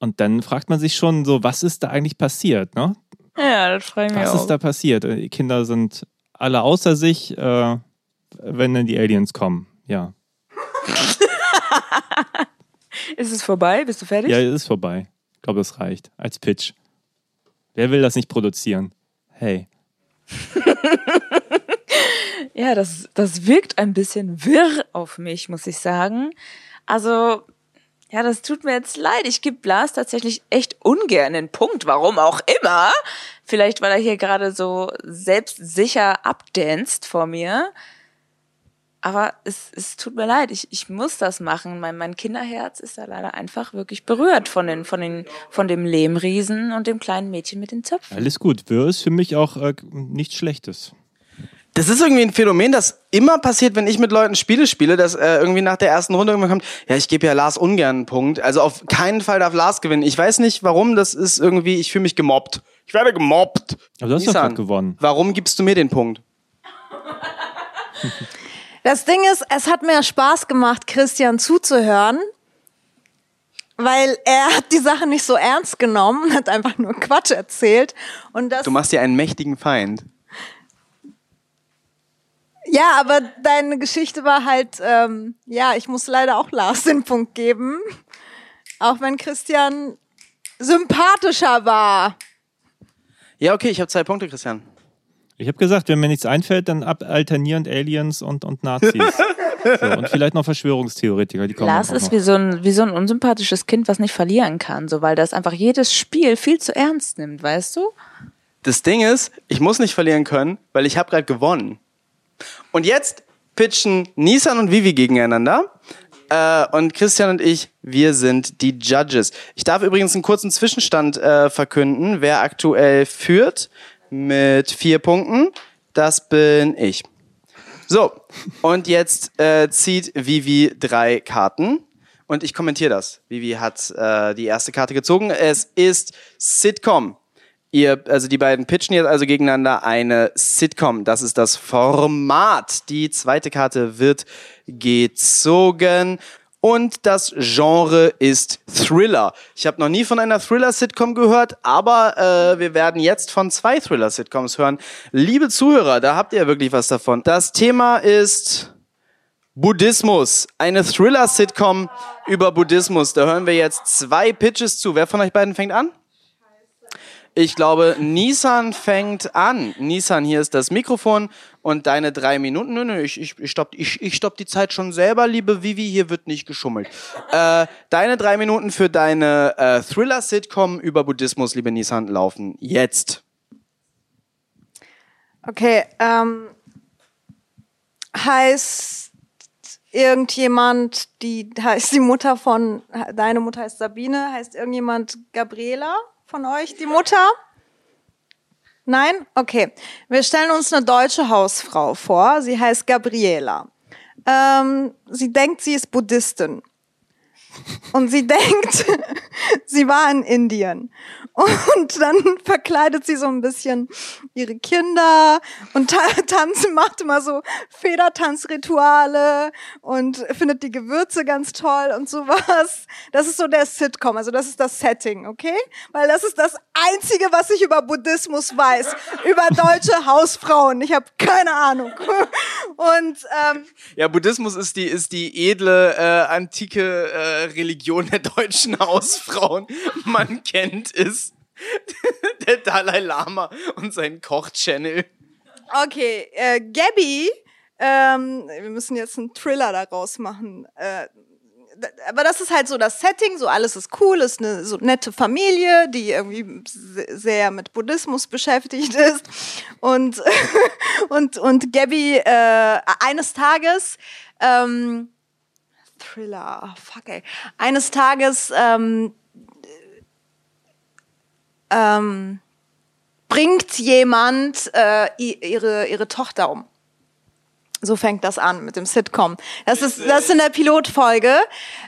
und dann fragt man sich schon so, was ist da eigentlich passiert, ne? Ja, das freue ich mich Was auch. ist da passiert? Äh, Die Kinder sind alle außer sich, äh, wenn dann die Aliens kommen. Ja. Ist es vorbei? Bist du fertig? Ja, es ist vorbei. Ich glaube, das reicht als Pitch. Wer will das nicht produzieren? Hey. Ja, das, das wirkt ein bisschen wirr auf mich, muss ich sagen. Also, ja, das tut mir jetzt leid. Ich gebe Blas tatsächlich echt ungern einen Punkt, warum auch immer. Vielleicht, weil er hier gerade so selbstsicher abdanzt vor mir. Aber es, es tut mir leid, ich, ich muss das machen. Mein, mein Kinderherz ist da leider einfach wirklich berührt von, den, von, den, von dem Lehmriesen und dem kleinen Mädchen mit den Zöpfen. Alles gut. Wirr ist für mich auch äh, nichts Schlechtes. Das ist irgendwie ein Phänomen, das immer passiert, wenn ich mit Leuten Spiele spiele, dass äh, irgendwie nach der ersten Runde irgendwann kommt, ja, ich gebe ja Lars ungern einen Punkt. Also auf keinen Fall darf Lars gewinnen. Ich weiß nicht, warum, das ist irgendwie, ich fühle mich gemobbt. Ich werde gemobbt. Aber du hast doch Nissan, gerade gewonnen. Warum gibst du mir den Punkt? Das Ding ist, es hat mir Spaß gemacht, Christian zuzuhören, weil er hat die Sache nicht so ernst genommen, hat einfach nur Quatsch erzählt. Und das, Du machst dir einen mächtigen Feind. ja, aber deine Geschichte war halt, ähm, ja, ich muss leider auch Lars den Punkt geben, auch wenn Christian sympathischer war. Ja, okay, ich habe zwei Punkte, Christian. Ich habe gesagt, wenn mir nichts einfällt, dann ab alternierend Aliens und, und Nazis. so, und vielleicht noch Verschwörungstheoretiker, die kommen Lars ist wie so, ein, wie so ein unsympathisches Kind, was nicht verlieren kann, so weil das einfach jedes Spiel viel zu ernst nimmt, weißt du? Das Ding ist, ich muss nicht verlieren können, weil ich habe gerade gewonnen. Und jetzt pitchen Nissan und Vivi gegeneinander. Äh, und Christian und ich, wir sind die Judges. Ich darf übrigens einen kurzen Zwischenstand äh, verkünden, wer aktuell führt mit vier Punkten. Das bin ich. So, und jetzt äh, zieht Vivi drei Karten. Und ich kommentiere das. Vivi hat äh, die erste Karte gezogen. Es ist Sitcom. Ihr, also die beiden pitchen jetzt also gegeneinander eine Sitcom. Das ist das Format. Die zweite Karte wird gezogen. Und das Genre ist Thriller. Ich habe noch nie von einer Thriller-Sitcom gehört, aber äh, wir werden jetzt von zwei Thriller-Sitcoms hören. Liebe Zuhörer, da habt ihr wirklich was davon. Das Thema ist Buddhismus. Eine Thriller-Sitcom über Buddhismus. Da hören wir jetzt zwei Pitches zu. Wer von euch beiden fängt an? Ich glaube, Nissan fängt an. Nissan, hier ist das Mikrofon und deine drei Minuten. Nö, nö, ich, ich, ich, stopp, ich, ich stopp die Zeit schon selber, liebe Vivi, hier wird nicht geschummelt. Äh, deine drei Minuten für deine äh, Thriller-Sitcom über Buddhismus, liebe Nissan, laufen jetzt. Okay, ähm, heißt irgendjemand, die heißt die Mutter von, deine Mutter heißt Sabine, heißt irgendjemand Gabriela von euch, die Mutter? Nein? Okay. Wir stellen uns eine deutsche Hausfrau vor. Sie heißt Gabriela. Ähm, sie denkt, sie ist Buddhistin. Und sie denkt, sie war in Indien. Und dann verkleidet sie so ein bisschen ihre Kinder und ta tanzen, macht immer so Federtanzrituale und findet die Gewürze ganz toll und sowas. Das ist so der Sitcom, also das ist das Setting, okay? Weil das ist das Einzige, was ich über Buddhismus weiß. Über deutsche Hausfrauen. Ich habe keine Ahnung. Und ähm, Ja, Buddhismus ist die, ist die edle, äh, antike äh, Religion der deutschen Hausfrauen. Man kennt es. Der Dalai Lama und sein Koch-Channel. Okay, äh, Gabby, ähm, wir müssen jetzt einen Thriller daraus machen. Äh, aber das ist halt so das Setting, so alles ist cool, ist eine so nette Familie, die irgendwie se- sehr mit Buddhismus beschäftigt ist. Und, und, und Gabby äh, eines Tages, ähm, Thriller, oh, fuck ey, eines Tages ähm, ähm, bringt jemand äh, ihre, ihre Tochter um. So fängt das an mit dem Sitcom. Das ist, das ist in der Pilotfolge.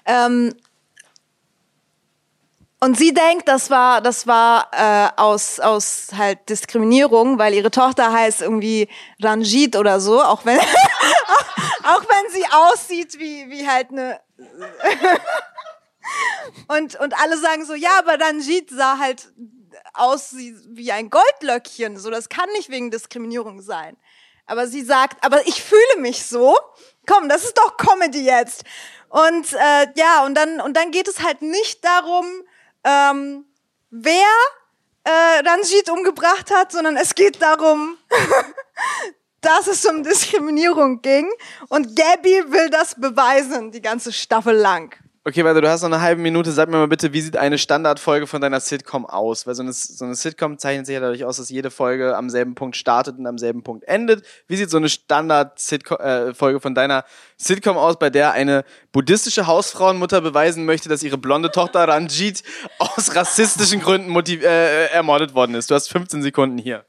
Ähm, und sie denkt, das war, das war äh, aus, aus halt Diskriminierung, weil ihre Tochter heißt irgendwie Ranjit oder so, auch wenn, auch wenn sie aussieht wie, wie halt eine und, und alle sagen so, ja, aber Ranjit sah halt aus wie, wie ein Goldlöckchen. So, das kann nicht wegen Diskriminierung sein. Aber sie sagt, aber ich fühle mich so. Komm, das ist doch Comedy jetzt. Und äh, ja, und dann, und dann geht es halt nicht darum, ähm, wer äh, Ranjit umgebracht hat, sondern es geht darum, dass es um Diskriminierung ging. Und Gabby will das beweisen, die ganze Staffel lang. Okay, warte, du hast noch eine halbe Minute. Sag mir mal bitte, wie sieht eine Standardfolge von deiner Sitcom aus? Weil so eine, so eine Sitcom zeichnet sich ja dadurch aus, dass jede Folge am selben Punkt startet und am selben Punkt endet. Wie sieht so eine Standard-Folge äh, von deiner Sitcom aus, bei der eine buddhistische Hausfrauenmutter beweisen möchte, dass ihre blonde Tochter Ranjit aus rassistischen Gründen motiv äh, ermordet worden ist? Du hast 15 Sekunden hier.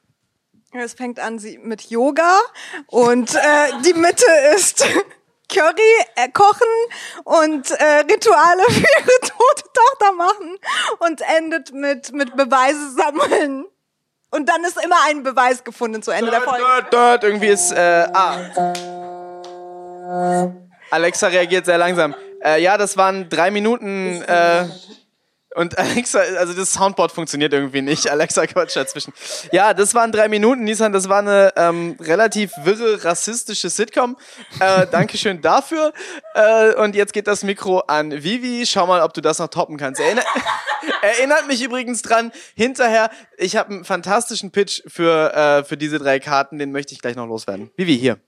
Es fängt an sie mit Yoga und äh, die Mitte ist Curry äh, kochen und äh, Rituale für ihre tote Tochter machen und endet mit mit Beweise sammeln. Und dann ist immer ein Beweis gefunden zu Ende der Folge. Dort, dort, irgendwie ist äh, ah. Alexa reagiert sehr langsam. Äh, ja, das waren drei Minuten. Äh, und Alexa, also das Soundboard funktioniert irgendwie nicht. Alexa quatscht dazwischen. Ja, das waren drei Minuten, Nissan. Das war eine ähm, relativ wirre, rassistische Sitcom. Äh, Dankeschön dafür. Äh, und jetzt geht das Mikro an Vivi. Schau mal, ob du das noch toppen kannst. Erinner Erinnert mich übrigens dran, hinterher, ich habe einen fantastischen Pitch für, äh, für diese drei Karten. Den möchte ich gleich noch loswerden. Vivi, hier.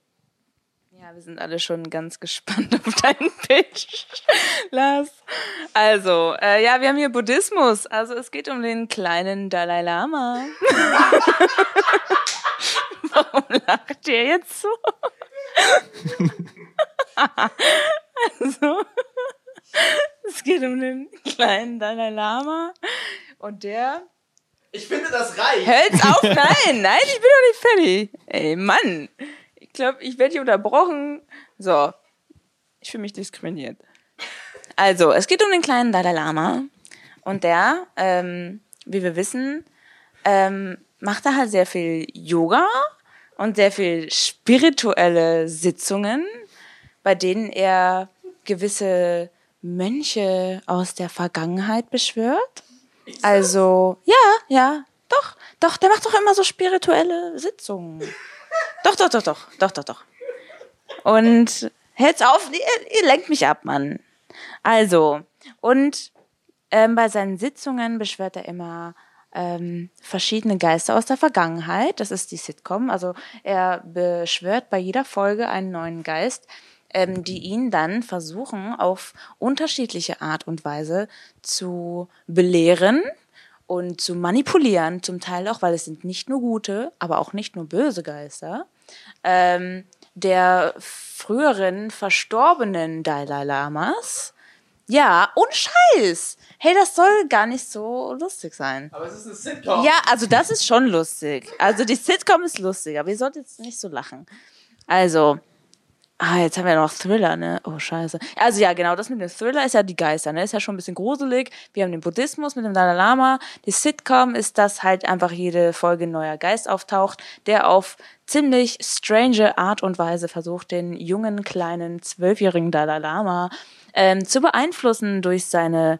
Wir sind alle schon ganz gespannt auf deinen Pitch, Lars. Also, äh, ja, wir haben hier Buddhismus. Also es geht um den kleinen Dalai Lama. Warum lacht ihr jetzt so? also, es geht um den kleinen Dalai Lama und der Ich finde, das reicht. Hört's auf, nein, nein, ich bin doch nicht fertig. Ey, Mann. Ich glaube, ich werde hier unterbrochen. So. Ich fühle mich diskriminiert. Also, es geht um den kleinen Dalai Lama. Und der, ähm, wie wir wissen, ähm, macht da halt sehr viel Yoga und sehr viel spirituelle Sitzungen, bei denen er gewisse Mönche aus der Vergangenheit beschwört. Also, ja, ja, doch, doch, der macht doch immer so spirituelle Sitzungen. Doch, doch, doch, doch, doch, doch, doch. Und hält's auf, ihr, ihr lenkt mich ab, Mann. Also, und ähm, bei seinen Sitzungen beschwört er immer ähm, verschiedene Geister aus der Vergangenheit. Das ist die Sitcom. Also er beschwört bei jeder Folge einen neuen Geist, ähm, die ihn dann versuchen, auf unterschiedliche Art und Weise zu belehren und zu manipulieren, zum Teil auch, weil es sind nicht nur gute, aber auch nicht nur böse Geister, ähm, der früheren verstorbenen Dalai Lamas. Ja, und Scheiß. Hey, das soll gar nicht so lustig sein. Aber es ist eine Sitcom. Ja, also das ist schon lustig. Also die Sitcom ist lustig, aber ihr solltet jetzt nicht so lachen. Also, ah, jetzt haben wir noch Thriller, ne? Oh, scheiße. Also ja, genau, das mit dem Thriller ist ja die Geister, ne? Ist ja schon ein bisschen gruselig. Wir haben den Buddhismus mit dem Dalai Lama. Die Sitcom ist, dass halt einfach jede Folge neuer Geist auftaucht, der auf ziemlich strange Art und Weise versucht, den jungen, kleinen, zwölfjährigen Dalai Lama ähm, zu beeinflussen durch seine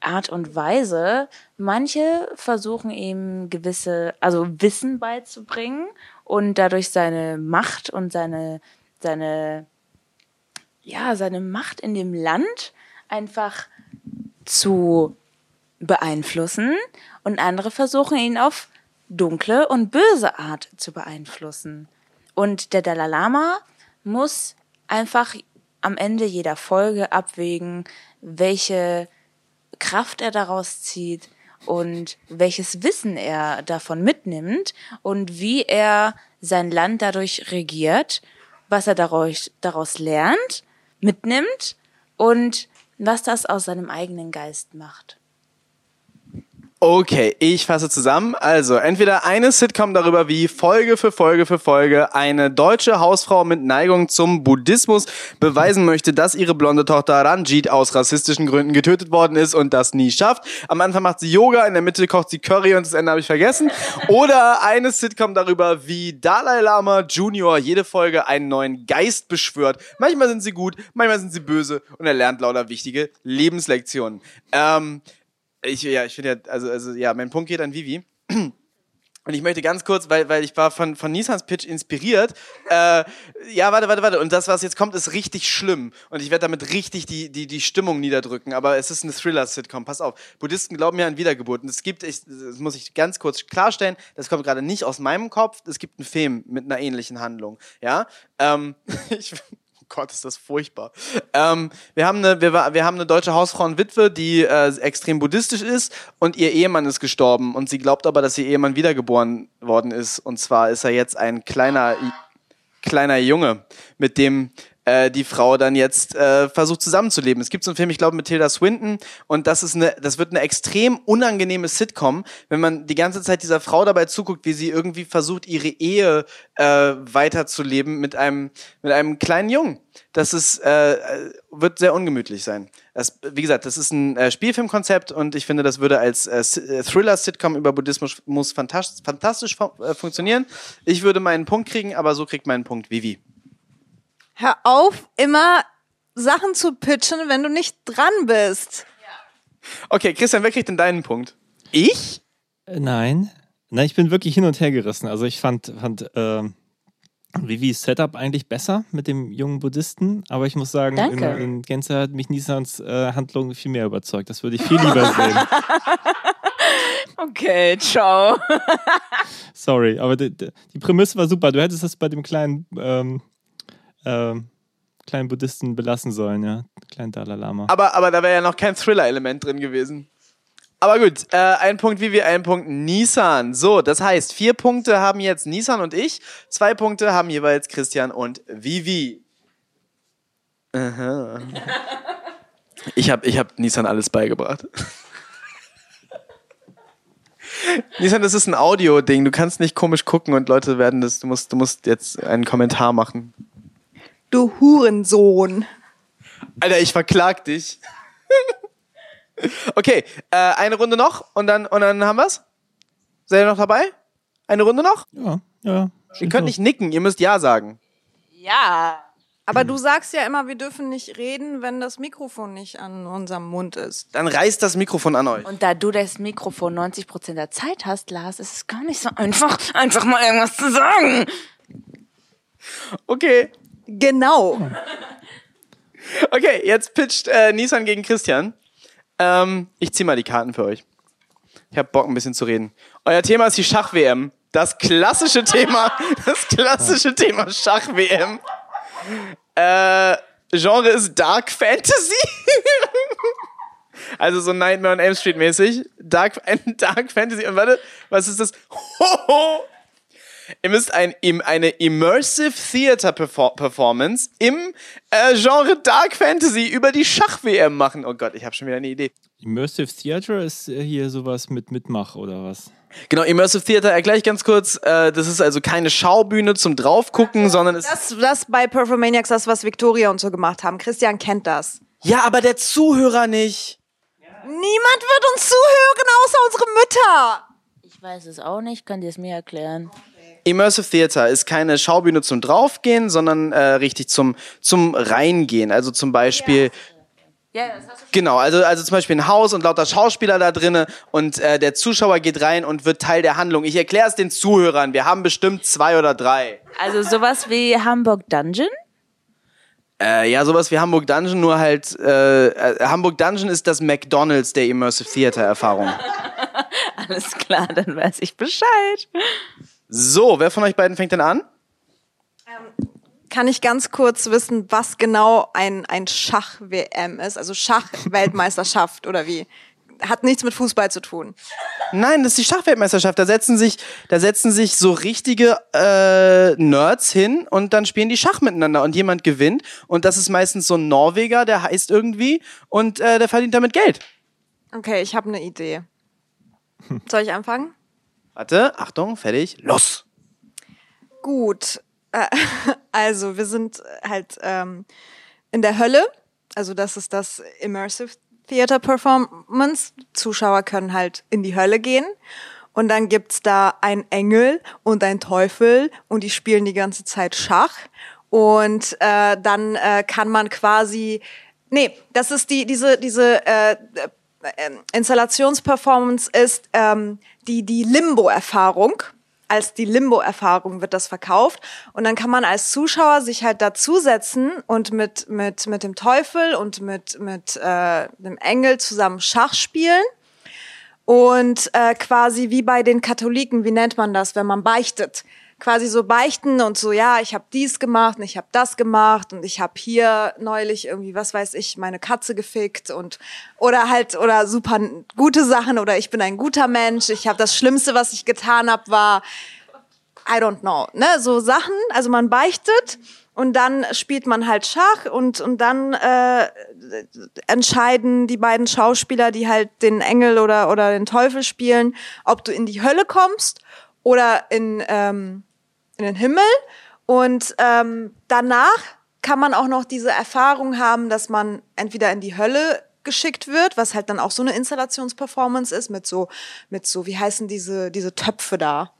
Art und Weise. Manche versuchen ihm gewisse, also Wissen beizubringen und dadurch seine Macht und seine, seine, ja, seine Macht in dem Land einfach zu beeinflussen und andere versuchen ihn auf dunkle und böse Art zu beeinflussen. Und der Dalai Lama muss einfach am Ende jeder Folge abwägen, welche Kraft er daraus zieht und welches Wissen er davon mitnimmt und wie er sein Land dadurch regiert, was er daraus, daraus lernt, mitnimmt und was das aus seinem eigenen Geist macht. Okay, ich fasse zusammen. Also, entweder eine Sitcom darüber, wie Folge für Folge für Folge eine deutsche Hausfrau mit Neigung zum Buddhismus beweisen möchte, dass ihre blonde Tochter Ranjit aus rassistischen Gründen getötet worden ist und das nie schafft. Am Anfang macht sie Yoga, in der Mitte kocht sie Curry und das Ende habe ich vergessen. Oder eine Sitcom darüber, wie Dalai Lama Junior jede Folge einen neuen Geist beschwört. Manchmal sind sie gut, manchmal sind sie böse und er lernt lauter wichtige Lebenslektionen. Ähm, ich, ja, ich finde ja, also, also, ja, mein Punkt geht an Vivi. Und ich möchte ganz kurz, weil, weil ich war von, von Nissans Pitch inspiriert. Äh, ja, warte, warte, warte. Und das, was jetzt kommt, ist richtig schlimm. Und ich werde damit richtig die, die, die Stimmung niederdrücken. Aber es ist eine Thriller-Sitcom. Pass auf. Buddhisten glauben ja an Wiedergeburt. Und es gibt, ich, das muss ich ganz kurz klarstellen, das kommt gerade nicht aus meinem Kopf. Es gibt einen Film mit einer ähnlichen Handlung. Ja? Ähm, ich, Gott, ist das furchtbar. Ähm, wir, haben eine, wir, wir haben eine deutsche Hausfrauenwitwe, die äh, extrem buddhistisch ist und ihr Ehemann ist gestorben und sie glaubt aber, dass ihr Ehemann wiedergeboren worden ist. Und zwar ist er jetzt ein kleiner, kleiner Junge, mit dem äh, die Frau dann jetzt äh, versucht zusammenzuleben. Es gibt so einen Film, ich glaube mit Tilda Swinton und das ist eine, das wird eine extrem unangenehme Sitcom, wenn man die ganze Zeit dieser Frau dabei zuguckt, wie sie irgendwie versucht, ihre Ehe äh, weiterzuleben mit einem mit einem kleinen Jungen. Das ist äh, wird sehr ungemütlich sein. Das, wie gesagt, das ist ein äh, Spielfilmkonzept und ich finde, das würde als äh, äh Thriller-Sitcom über Buddhismus muss fantastisch, fantastisch fu äh, funktionieren. Ich würde meinen Punkt kriegen, aber so kriegt meinen Punkt Vivi. Hör auf, immer Sachen zu pitchen, wenn du nicht dran bist. Okay, Christian, wer kriegt denn deinen Punkt? Ich? Äh, Nein. Nein, ich bin wirklich hin und her gerissen. Also ich fand, fand ähm, Vivis Setup eigentlich besser mit dem jungen Buddhisten, aber ich muss sagen, in, Danke. in Gänze hat mich Nisans äh, Handlung viel mehr überzeugt. Das würde ich viel lieber sehen. Okay, ciao. Sorry, aber die, die die Prämisse war super. Du hättest das bei dem kleinen, ähm, ähm, kleinen Buddhisten belassen sollen, ja. Kleinen Dalai Lama. Aber, aber da wäre ja noch kein Thriller-Element drin gewesen. Aber gut, äh, ein Punkt Vivi, ein Punkt Nissan. So, das heißt, vier Punkte haben jetzt Nissan und ich, zwei Punkte haben jeweils Christian und Vivi. Aha. Ich habe ich hab Nissan alles beigebracht. Nissan, das ist ein Audio-Ding. Du kannst nicht komisch gucken und Leute werden das. Du musst, du musst jetzt einen Kommentar machen. Du Hurensohn. Alter, ich verklag dich. okay, äh, eine Runde noch und dann, und dann haben wir's. Seid ihr noch dabei? Eine Runde noch? Ja, ja. Ihr könnt nicht nicken, ihr müsst Ja sagen. Ja. Aber du sagst ja immer, wir dürfen nicht reden, wenn das Mikrofon nicht an unserem Mund ist. Dann reißt das Mikrofon an euch. Und da du das Mikrofon 90% der Zeit hast, Lars, ist es gar nicht so einfach, einfach mal irgendwas zu sagen. Okay. Genau. Okay, jetzt pitcht äh, Nissan gegen Christian. Ähm, ich zieh mal die Karten für euch. Ich hab Bock, ein bisschen zu reden. Euer Thema ist die Schach-WM. Das klassische Thema, das klassische Thema Schach-WM. Äh, Genre ist Dark Fantasy. also so Nightmare on Elm Street mäßig. Dark, Dark Fantasy. Und warte, was ist das? Hoho. Ihr müsst ein, eine Immersive Theater Perfor Performance im äh, Genre Dark Fantasy über die Schach-WM machen. Oh Gott, ich habe schon wieder eine Idee. Immersive Theater ist äh, hier sowas mit Mitmach oder was? Genau, Immersive Theater erkläre ich ganz kurz. Äh, das ist also keine Schaubühne zum Draufgucken, sondern es Das, das bei Performaniacs, das, was Victoria und so gemacht haben. Christian kennt das. Ja, aber der Zuhörer nicht. Niemand wird uns zuhören, außer unsere Mütter. Ich weiß es auch nicht, könnt ihr es mir erklären? Immersive Theater ist keine Schaubühne zum Draufgehen, sondern äh, richtig zum, zum Reingehen. Also zum Beispiel. Ja, das hast du Genau, also, also zum Beispiel ein Haus und lauter Schauspieler da drinne und äh, der Zuschauer geht rein und wird Teil der Handlung. Ich erkläre es den Zuhörern. Wir haben bestimmt zwei oder drei. Also sowas wie Hamburg Dungeon? Äh, ja, sowas wie Hamburg Dungeon, nur halt äh, äh, Hamburg Dungeon ist das McDonald's der Immersive Theater Erfahrung. Alles klar, dann weiß ich Bescheid. So, wer von euch beiden fängt denn an? Kann ich ganz kurz wissen, was genau ein, ein Schach-WM ist? Also Schach-Weltmeisterschaft oder wie? Hat nichts mit Fußball zu tun. Nein, das ist die Schachweltmeisterschaft. Da setzen sich, da setzen sich so richtige äh, Nerds hin und dann spielen die Schach miteinander und jemand gewinnt. Und das ist meistens so ein Norweger, der heißt irgendwie und äh, der verdient damit Geld. Okay, ich habe eine Idee. Soll ich anfangen? Warte, Achtung, fertig, los. Gut. Äh, Also, wir sind halt ähm, in der Hölle. Also, das ist das Immersive Theater Performance. Zuschauer können halt in die Hölle gehen. Und dann gibt's da einen Engel und einen Teufel und die spielen die ganze Zeit Schach. Und äh, dann äh, kann man quasi. Nee, das ist die, diese, diese äh, Installationsperformance ist ähm, die, die Limbo-Erfahrung als die Limbo-Erfahrung wird das verkauft. Und dann kann man als Zuschauer sich halt dazusetzen und mit, mit, mit dem Teufel und mit, mit äh, dem Engel zusammen Schach spielen. Und äh, quasi wie bei den Katholiken, wie nennt man das, wenn man beichtet? Quasi so beichten und so, ja, ich habe dies gemacht und ich habe das gemacht und ich habe hier neulich irgendwie, was weiß ich, meine Katze gefickt und oder halt oder super gute Sachen oder ich bin ein guter Mensch, ich habe das Schlimmste, was ich getan habe, war I don't know, ne, so Sachen, also man beichtet und dann spielt man halt Schach und und dann äh, entscheiden die beiden Schauspieler, die halt den Engel oder oder den Teufel spielen, ob du in die Hölle kommst oder in ähm, in den Himmel und ähm, danach kann man auch noch diese Erfahrung haben, dass man entweder in die Hölle geschickt wird, was halt dann auch so eine Installationsperformance ist mit so mit so wie heißen diese diese Töpfe da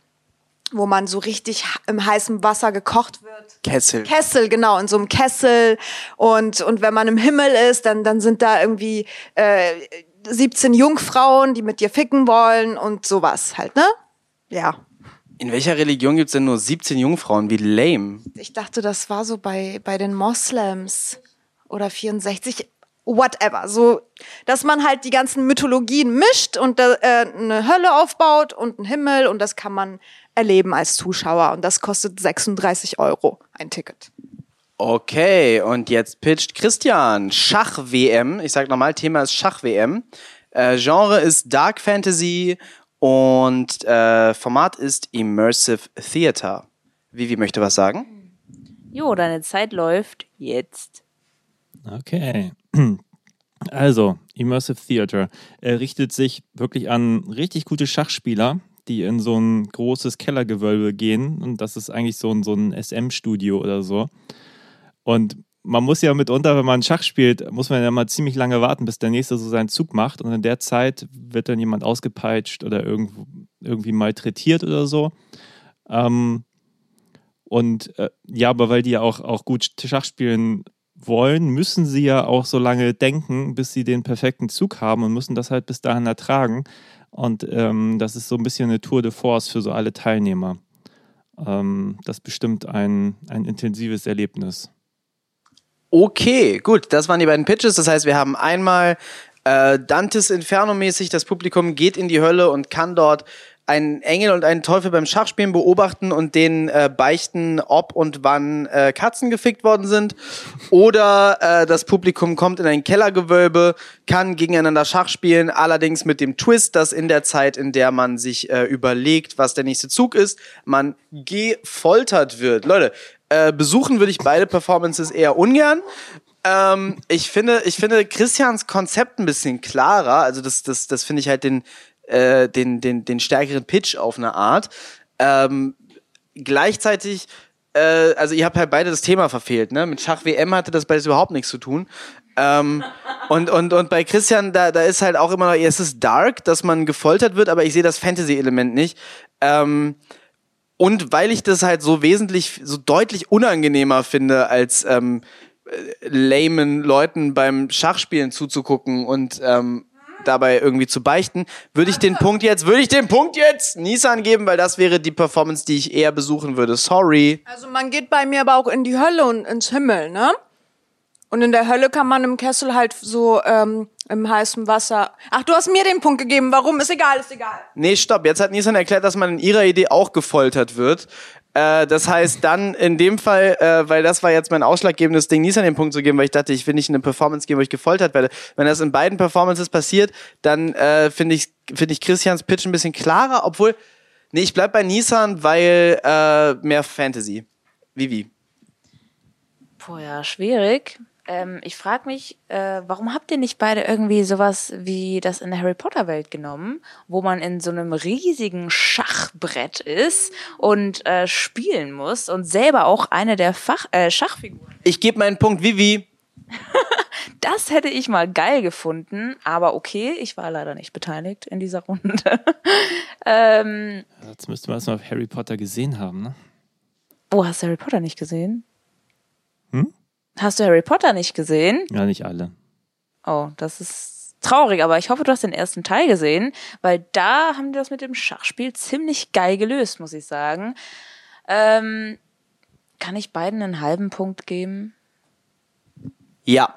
wo man so richtig im heißen Wasser gekocht wird. Kessel. Kessel, genau, in so einem Kessel. Und, und wenn man im Himmel ist, dann, dann sind da irgendwie äh, 17 Jungfrauen, die mit dir ficken wollen und sowas halt, ne? Ja. In welcher Religion gibt's denn nur 17 Jungfrauen? Wie lame. Ich dachte, das war so bei, bei den Moslems oder 64 whatever. So, dass man halt die ganzen Mythologien mischt und äh, eine Hölle aufbaut und einen Himmel und das kann man erleben als Zuschauer und das kostet 36 Euro ein Ticket. Okay, und jetzt pitcht Christian Schach-WM. Ich sag nochmal, Thema ist Schach-WM. Äh, Genre ist Dark Fantasy und äh, Format ist Immersive Theater. Vivi möchte was sagen? Jo, deine Zeit läuft jetzt. Okay. Also, Immersive Theater. Er richtet sich wirklich an richtig gute Schachspieler, die in so ein großes Kellergewölbe gehen. Und das ist eigentlich so ein, so ein SM-Studio oder so. Und man muss ja mitunter, wenn man Schach spielt, muss man ja mal ziemlich lange warten, bis der Nächste so seinen Zug macht. Und in der Zeit wird dann jemand ausgepeitscht oder irgendwo, irgendwie malträtiert oder so. Ähm, und äh, ja, aber weil die ja auch, auch gut Schach spielen wollen, müssen sie ja auch so lange denken, bis sie den perfekten Zug haben und müssen das halt bis dahin ertragen. Und ähm, das ist so ein bisschen eine Tour de Force für so alle Teilnehmer. Ähm, das bestimmt ein, ein intensives Erlebnis. Okay, gut, das waren die beiden Pitches. Das heißt, wir haben einmal äh, Dantes Inferno-mäßig, das Publikum geht in die Hölle und kann dort einen Engel und einen Teufel beim Schachspielen beobachten und denen äh, beichten, ob und wann äh, Katzen gefickt worden sind. Oder äh, das Publikum kommt in ein Kellergewölbe, kann gegeneinander Schach spielen, allerdings mit dem Twist, dass in der Zeit, in der man sich äh, überlegt, was der nächste Zug ist, man gefoltert wird. Leute, äh, besuchen würde ich beide Performances eher ungern. Ähm, ich finde, ich finde Christians Konzept ein bisschen klarer. Also das, das, das finde ich halt den, äh, den, den, den stärkeren Pitch auf eine Art. Ähm, gleichzeitig, äh, also ihr habt halt beide das Thema verfehlt, ne? Mit Schach WM hatte das beides überhaupt nichts zu tun. Ähm, und, und, und bei Christian, da, da ist halt auch immer noch, es ist dark, dass man gefoltert wird, aber ich sehe das Fantasy-Element nicht. Ähm, und weil ich das halt so wesentlich, so deutlich unangenehmer finde, als ähm, äh, lamen Leuten beim Schachspielen zuzugucken und ähm, dabei irgendwie zu beichten, würde ich den Punkt jetzt, würde ich den Punkt jetzt Nissan geben, weil das wäre die Performance, die ich eher besuchen würde. Sorry. Also man geht bei mir aber auch in die Hölle und ins Himmel, ne? Und in der Hölle kann man im Kessel halt so ähm, im heißen Wasser. Ach, du hast mir den Punkt gegeben. Warum? Ist egal, ist egal. Nee, stopp. Jetzt hat Nissan erklärt, dass man in ihrer Idee auch gefoltert wird. Äh, das heißt, dann in dem Fall, äh, weil das war jetzt mein ausschlaggebendes Ding, Nissan den Punkt zu geben, weil ich dachte, ich will nicht in eine Performance gehen, wo ich gefoltert werde. Wenn das in beiden Performances passiert, dann äh, finde ich, finde ich Christians Pitch ein bisschen klarer, obwohl, nee, ich bleib bei Nissan, weil äh, mehr Fantasy. Vivi. Boah, ja, schwierig. Ähm, ich frage mich, äh, warum habt ihr nicht beide irgendwie sowas wie das in der Harry Potter Welt genommen, wo man in so einem riesigen Schachbrett ist und äh, spielen muss und selber auch eine der Fach äh, Schachfiguren. Ich gebe meinen Punkt Vivi. Das hätte ich mal geil gefunden, aber okay, ich war leider nicht beteiligt in dieser Runde. ähm, Jetzt müsste man erstmal Harry Potter gesehen haben, ne? oh, hast du Harry Potter nicht gesehen? Hm? Hast du Harry Potter nicht gesehen? Ja, nicht alle. Oh, das ist traurig, aber ich hoffe, du hast den ersten Teil gesehen, weil da haben die das mit dem Schachspiel ziemlich geil gelöst, muss ich sagen. Ähm, kann ich beiden einen halben Punkt geben? Ja.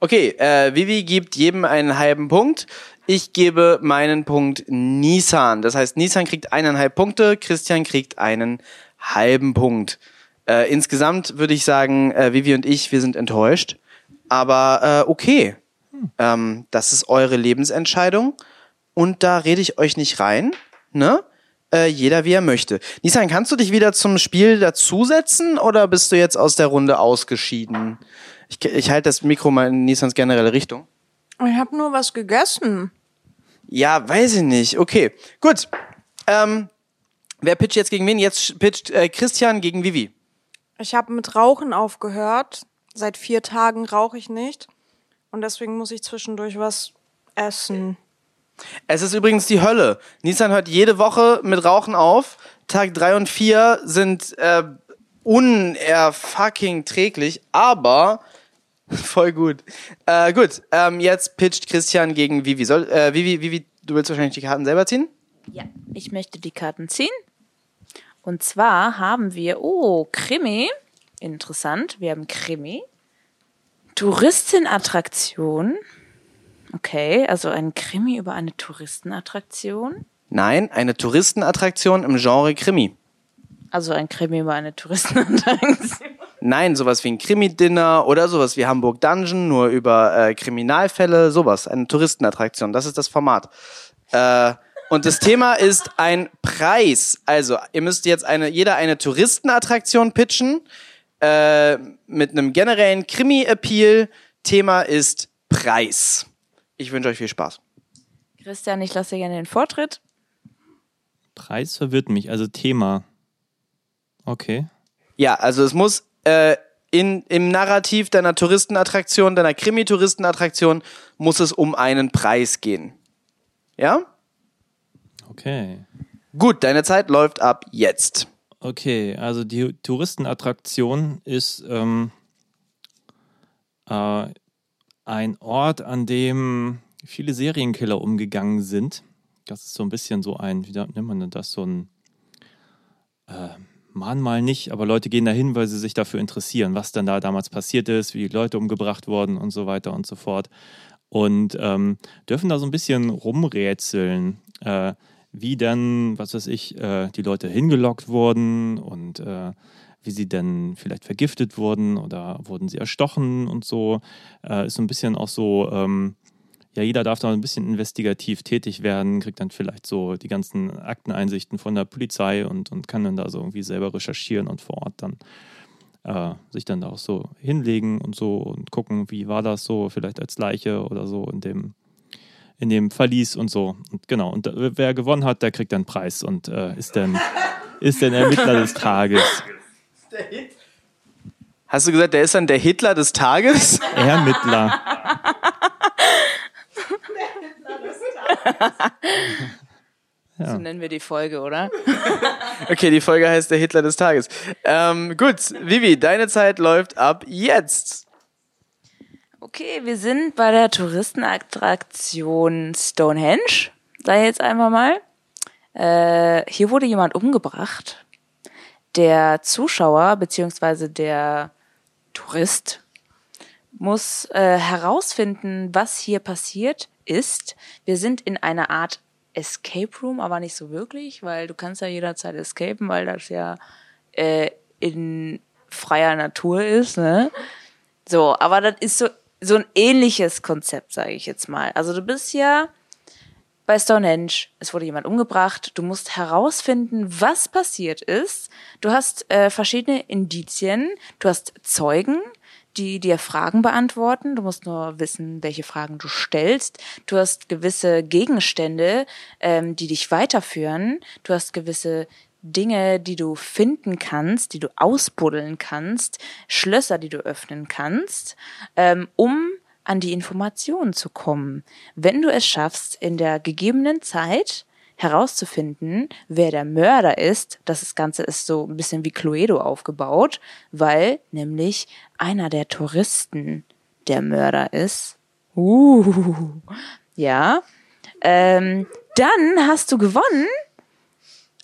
Okay, äh, Vivi gibt jedem einen halben Punkt. Ich gebe meinen Punkt Nissan. Das heißt, Nissan kriegt eineinhalb Punkte, Christian kriegt einen halben Punkt. Äh, insgesamt würde ich sagen, äh, Vivi und ich, wir sind enttäuscht. Aber äh, okay, ähm, das ist eure Lebensentscheidung und da rede ich euch nicht rein. Ne? Äh, jeder wie er möchte. Nissan, kannst du dich wieder zum Spiel dazusetzen oder bist du jetzt aus der Runde ausgeschieden? Ich, ich halte das Mikro mal in Nissans generelle Richtung. Ich habe nur was gegessen. Ja, weiß ich nicht. Okay, gut. Ähm, wer pitcht jetzt gegen wen? Jetzt pitcht äh, Christian gegen Vivi. Ich habe mit Rauchen aufgehört. Seit vier Tagen rauche ich nicht. Und deswegen muss ich zwischendurch was essen. Es ist übrigens die Hölle. Nissan hört jede Woche mit Rauchen auf. Tag drei und vier sind äh, unerfucking träglich, aber voll gut. Äh, gut, ähm, jetzt pitcht Christian gegen Vivi. Soll, äh, Vivi, Vivi, du willst wahrscheinlich die Karten selber ziehen? Ja, ich möchte die Karten ziehen. Und zwar haben wir, oh, Krimi. Interessant, wir haben Krimi. Touristenattraktion. Okay, also ein Krimi über eine Touristenattraktion. Nein, eine Touristenattraktion im Genre Krimi. Also ein Krimi über eine Touristenattraktion. Nein, sowas wie ein Krimi-Dinner oder sowas wie Hamburg Dungeon, nur über äh, Kriminalfälle, sowas. Eine Touristenattraktion, das ist das Format. Äh, und das Thema ist ein Preis. Also, ihr müsst jetzt eine, jeder eine Touristenattraktion pitchen, äh, mit einem generellen Krimi-Appeal. Thema ist Preis. Ich wünsche euch viel Spaß. Christian, ich lasse dir gerne den Vortritt. Preis verwirrt mich, also Thema. Okay. Ja, also es muss äh, in, im Narrativ deiner Touristenattraktion, deiner Krimi-Touristenattraktion, muss es um einen Preis gehen. Ja? Okay. Gut, deine Zeit läuft ab jetzt. Okay, also die Touristenattraktion ist ähm, äh, ein Ort, an dem viele Serienkiller umgegangen sind. Das ist so ein bisschen so ein, wie nennt man das, so ein äh, Mahnmal nicht, aber Leute gehen dahin, weil sie sich dafür interessieren, was denn da damals passiert ist, wie Leute umgebracht wurden und so weiter und so fort. Und ähm, dürfen da so ein bisschen rumrätseln, äh, wie dann, was weiß ich, äh, die Leute hingelockt wurden und äh, wie sie denn vielleicht vergiftet wurden oder wurden sie erstochen und so. Äh, ist so ein bisschen auch so, ähm, ja, jeder darf da ein bisschen investigativ tätig werden, kriegt dann vielleicht so die ganzen Akteneinsichten von der Polizei und, und kann dann da so irgendwie selber recherchieren und vor Ort dann äh, sich dann da auch so hinlegen und so und gucken, wie war das so, vielleicht als Leiche oder so in dem in dem Verlies und so. Und genau, und wer gewonnen hat, der kriegt dann einen Preis und äh, ist dann ist dann Ermittler des Tages. Hast du gesagt, der ist dann der Hitler des Tages? Ermittler. So nennen wir die Folge, oder? Okay, die Folge heißt der Hitler des Tages. Ähm, gut, Vivi, deine Zeit läuft ab jetzt. Okay, wir sind bei der Touristenattraktion Stonehenge. Da jetzt einmal mal. Äh, hier wurde jemand umgebracht. Der Zuschauer beziehungsweise der Tourist muss äh, herausfinden, was hier passiert ist. Wir sind in einer Art Escape Room, aber nicht so wirklich, weil du kannst ja jederzeit escapen, weil das ja äh, in freier Natur ist. Ne? So, aber das ist so so ein ähnliches Konzept, sage ich jetzt mal. Also du bist ja bei Stonehenge, es wurde jemand umgebracht, du musst herausfinden, was passiert ist. Du hast äh, verschiedene Indizien, du hast Zeugen, die dir Fragen beantworten. Du musst nur wissen, welche Fragen du stellst. Du hast gewisse Gegenstände, ähm, die dich weiterführen. Du hast gewisse Dinge, die du finden kannst, die du ausbuddeln kannst, Schlösser, die du öffnen kannst, ähm, um an die Informationen zu kommen. Wenn du es schaffst, in der gegebenen Zeit herauszufinden, wer der Mörder ist, das Ganze ist so ein bisschen wie Cluedo aufgebaut, weil nämlich einer der Touristen der Mörder ist. Uh, ja. Ähm, dann hast du gewonnen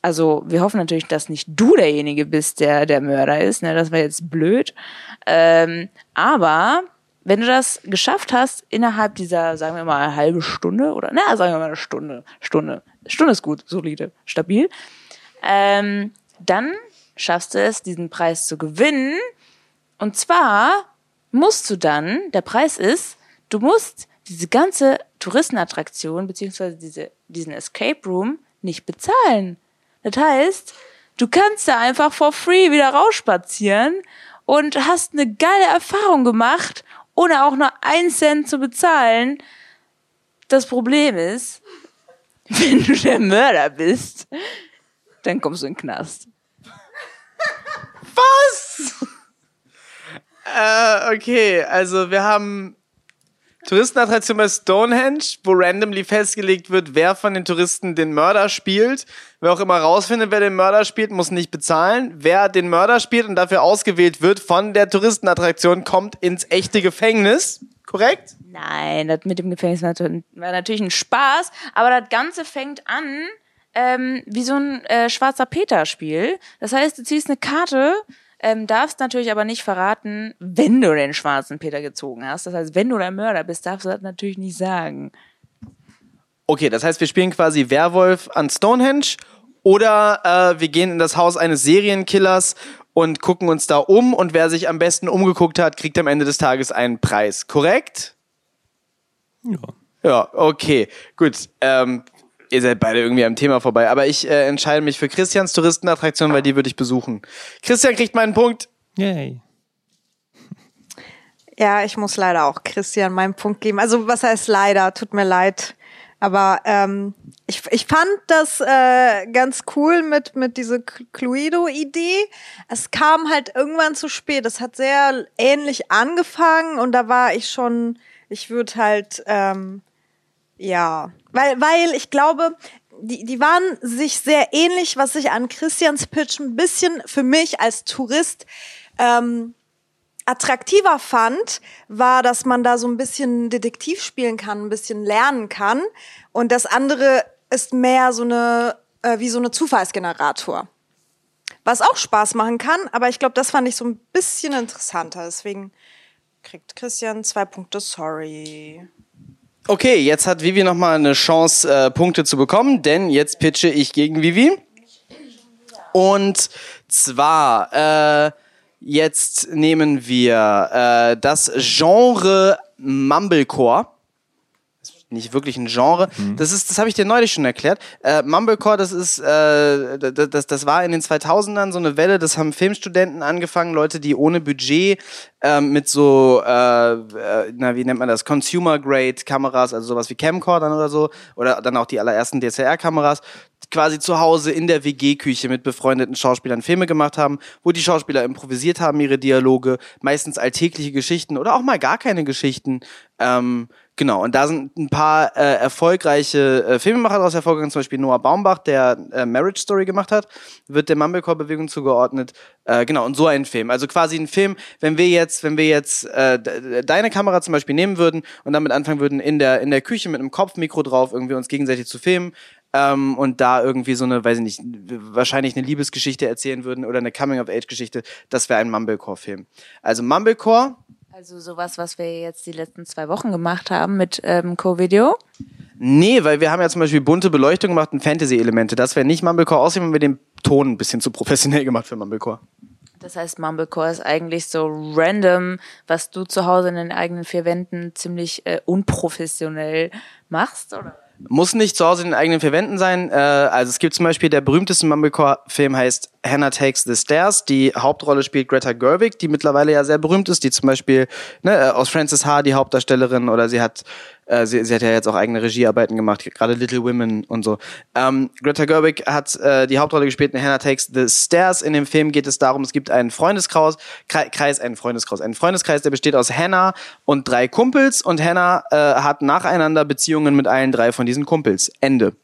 also wir hoffen natürlich, dass nicht du derjenige bist, der der Mörder ist. Ne? Das wäre jetzt blöd. Ähm, aber wenn du das geschafft hast, innerhalb dieser, sagen wir mal, halbe Stunde oder, na, sagen wir mal eine Stunde, Stunde, Stunde ist gut, solide, stabil, ähm, dann schaffst du es, diesen Preis zu gewinnen. Und zwar musst du dann, der Preis ist, du musst diese ganze Touristenattraktion beziehungsweise diese, diesen Escape Room nicht bezahlen. Das heißt, du kannst da einfach for free wieder rausspazieren und hast eine geile Erfahrung gemacht, ohne auch nur einen Cent zu bezahlen. Das Problem ist, wenn du der Mörder bist, dann kommst du in den Knast. Was? äh, okay, also wir haben Touristenattraktion bei Stonehenge, wo randomly festgelegt wird, wer von den Touristen den Mörder spielt. Wer auch immer rausfindet, wer den Mörder spielt, muss nicht bezahlen. Wer den Mörder spielt und dafür ausgewählt wird von der Touristenattraktion, kommt ins echte Gefängnis. Korrekt? Nein, das mit dem Gefängnis war natürlich ein Spaß, aber das Ganze fängt an ähm, wie so ein äh, schwarzer Peter-Spiel. Das heißt, du ziehst eine Karte, ähm, darfst natürlich aber nicht verraten, wenn du den schwarzen Peter gezogen hast. Das heißt, wenn du der Mörder bist, darfst du das natürlich nicht sagen. Okay, das heißt, wir spielen quasi Werwolf an Stonehenge oder äh, wir gehen in das Haus eines Serienkillers und gucken uns da um und wer sich am besten umgeguckt hat, kriegt am Ende des Tages einen Preis. Korrekt? Ja. Ja, okay, gut. Ähm, ihr seid beide irgendwie am Thema vorbei, aber ich äh, entscheide mich für Christians Touristenattraktion, weil die würde ich besuchen. Christian kriegt meinen Punkt. Yay. Ja, ich muss leider auch Christian meinen Punkt geben. Also was heißt leider? Tut mir leid. Aber ähm, ich, ich fand das äh, ganz cool mit, mit dieser Cluedo-Idee. Es kam halt irgendwann zu spät. Es hat sehr ähnlich angefangen und da war ich schon, ich würde halt, ähm, ja, weil, weil ich glaube, die, die waren sich sehr ähnlich, was ich an Christians Pitch ein bisschen für mich als Tourist ähm, attraktiver fand, war, dass man da so ein bisschen Detektiv spielen kann, ein bisschen lernen kann. Und das andere ist mehr so eine, äh, wie so eine Zufallsgenerator. Was auch Spaß machen kann, aber ich glaube, das fand ich so ein bisschen interessanter. Deswegen kriegt Christian zwei Punkte, sorry. Okay, jetzt hat Vivi nochmal eine Chance, äh, Punkte zu bekommen, denn jetzt pitche ich gegen Vivi. Und zwar, äh, jetzt nehmen wir äh, das Genre Mumblecore. Nicht wirklich ein Genre. Das ist, das habe ich dir neulich schon erklärt. Äh, Mumblecore, das ist, äh, das, das, das war in den 2000ern so eine Welle. Das haben Filmstudenten angefangen, Leute, die ohne Budget ähm, mit so, äh, äh, na wie nennt man das, Consumer Grade Kameras, also sowas wie Camcordern oder so, oder dann auch die allerersten DSLR-Kameras, quasi zu Hause in der WG-Küche mit befreundeten Schauspielern Filme gemacht haben, wo die Schauspieler improvisiert haben ihre Dialoge, meistens alltägliche Geschichten oder auch mal gar keine Geschichten. Ähm, genau, und da sind ein paar äh, erfolgreiche äh, Filmemacher daraus hervorgegangen, zum Beispiel Noah Baumbach, der äh, Marriage Story gemacht hat, wird der Mumblecore-Bewegung zugeordnet. Äh, genau, und so ein Film. Also quasi ein Film, wenn wir jetzt, wenn wir jetzt äh, de- deine Kamera zum Beispiel nehmen würden und damit anfangen würden, in der, in der Küche mit einem Kopfmikro drauf irgendwie uns gegenseitig zu filmen, ähm, und da irgendwie so eine, weiß ich nicht, wahrscheinlich eine Liebesgeschichte erzählen würden oder eine Coming-of-Age-Geschichte, das wäre ein Mumblecore-Film. Also Mumblecore, Also sowas, was wir jetzt die letzten zwei Wochen gemacht haben mit ähm, Co-Video. nee, weil wir haben ja zum Beispiel bunte Beleuchtung gemacht und Fantasy-Elemente. Das wäre nicht Mumblecore, außerdem haben wir den Ton ein bisschen zu professionell gemacht für Mumblecore. Das heißt, Mumblecore ist eigentlich so random, was du zu Hause in den eigenen vier Wänden ziemlich äh, unprofessionell machst, oder? Muss nicht zu Hause in den eigenen vier Wänden sein. Äh, also es gibt zum Beispiel der berühmteste Mumblecore-Film heißt Hannah Takes the Stairs. Die Hauptrolle spielt Greta Gerwig, die mittlerweile ja sehr berühmt ist, die zum Beispiel ne, äh, aus Frances Ha die Hauptdarstellerin oder sie hat äh, sie, sie hat ja jetzt auch eigene Regiearbeiten gemacht, gerade Little Women und so. Ähm, Greta Gerwig hat äh, die Hauptrolle gespielt in Hannah Takes the Stairs. In dem Film geht es darum, es gibt einen Freundeskreis, Kre- Kreis, einen Freundeskreis, einen Freundeskreis, der besteht aus Hannah und drei Kumpels und Hannah äh, hat nacheinander Beziehungen mit allen drei von diesen Kumpels. Ende.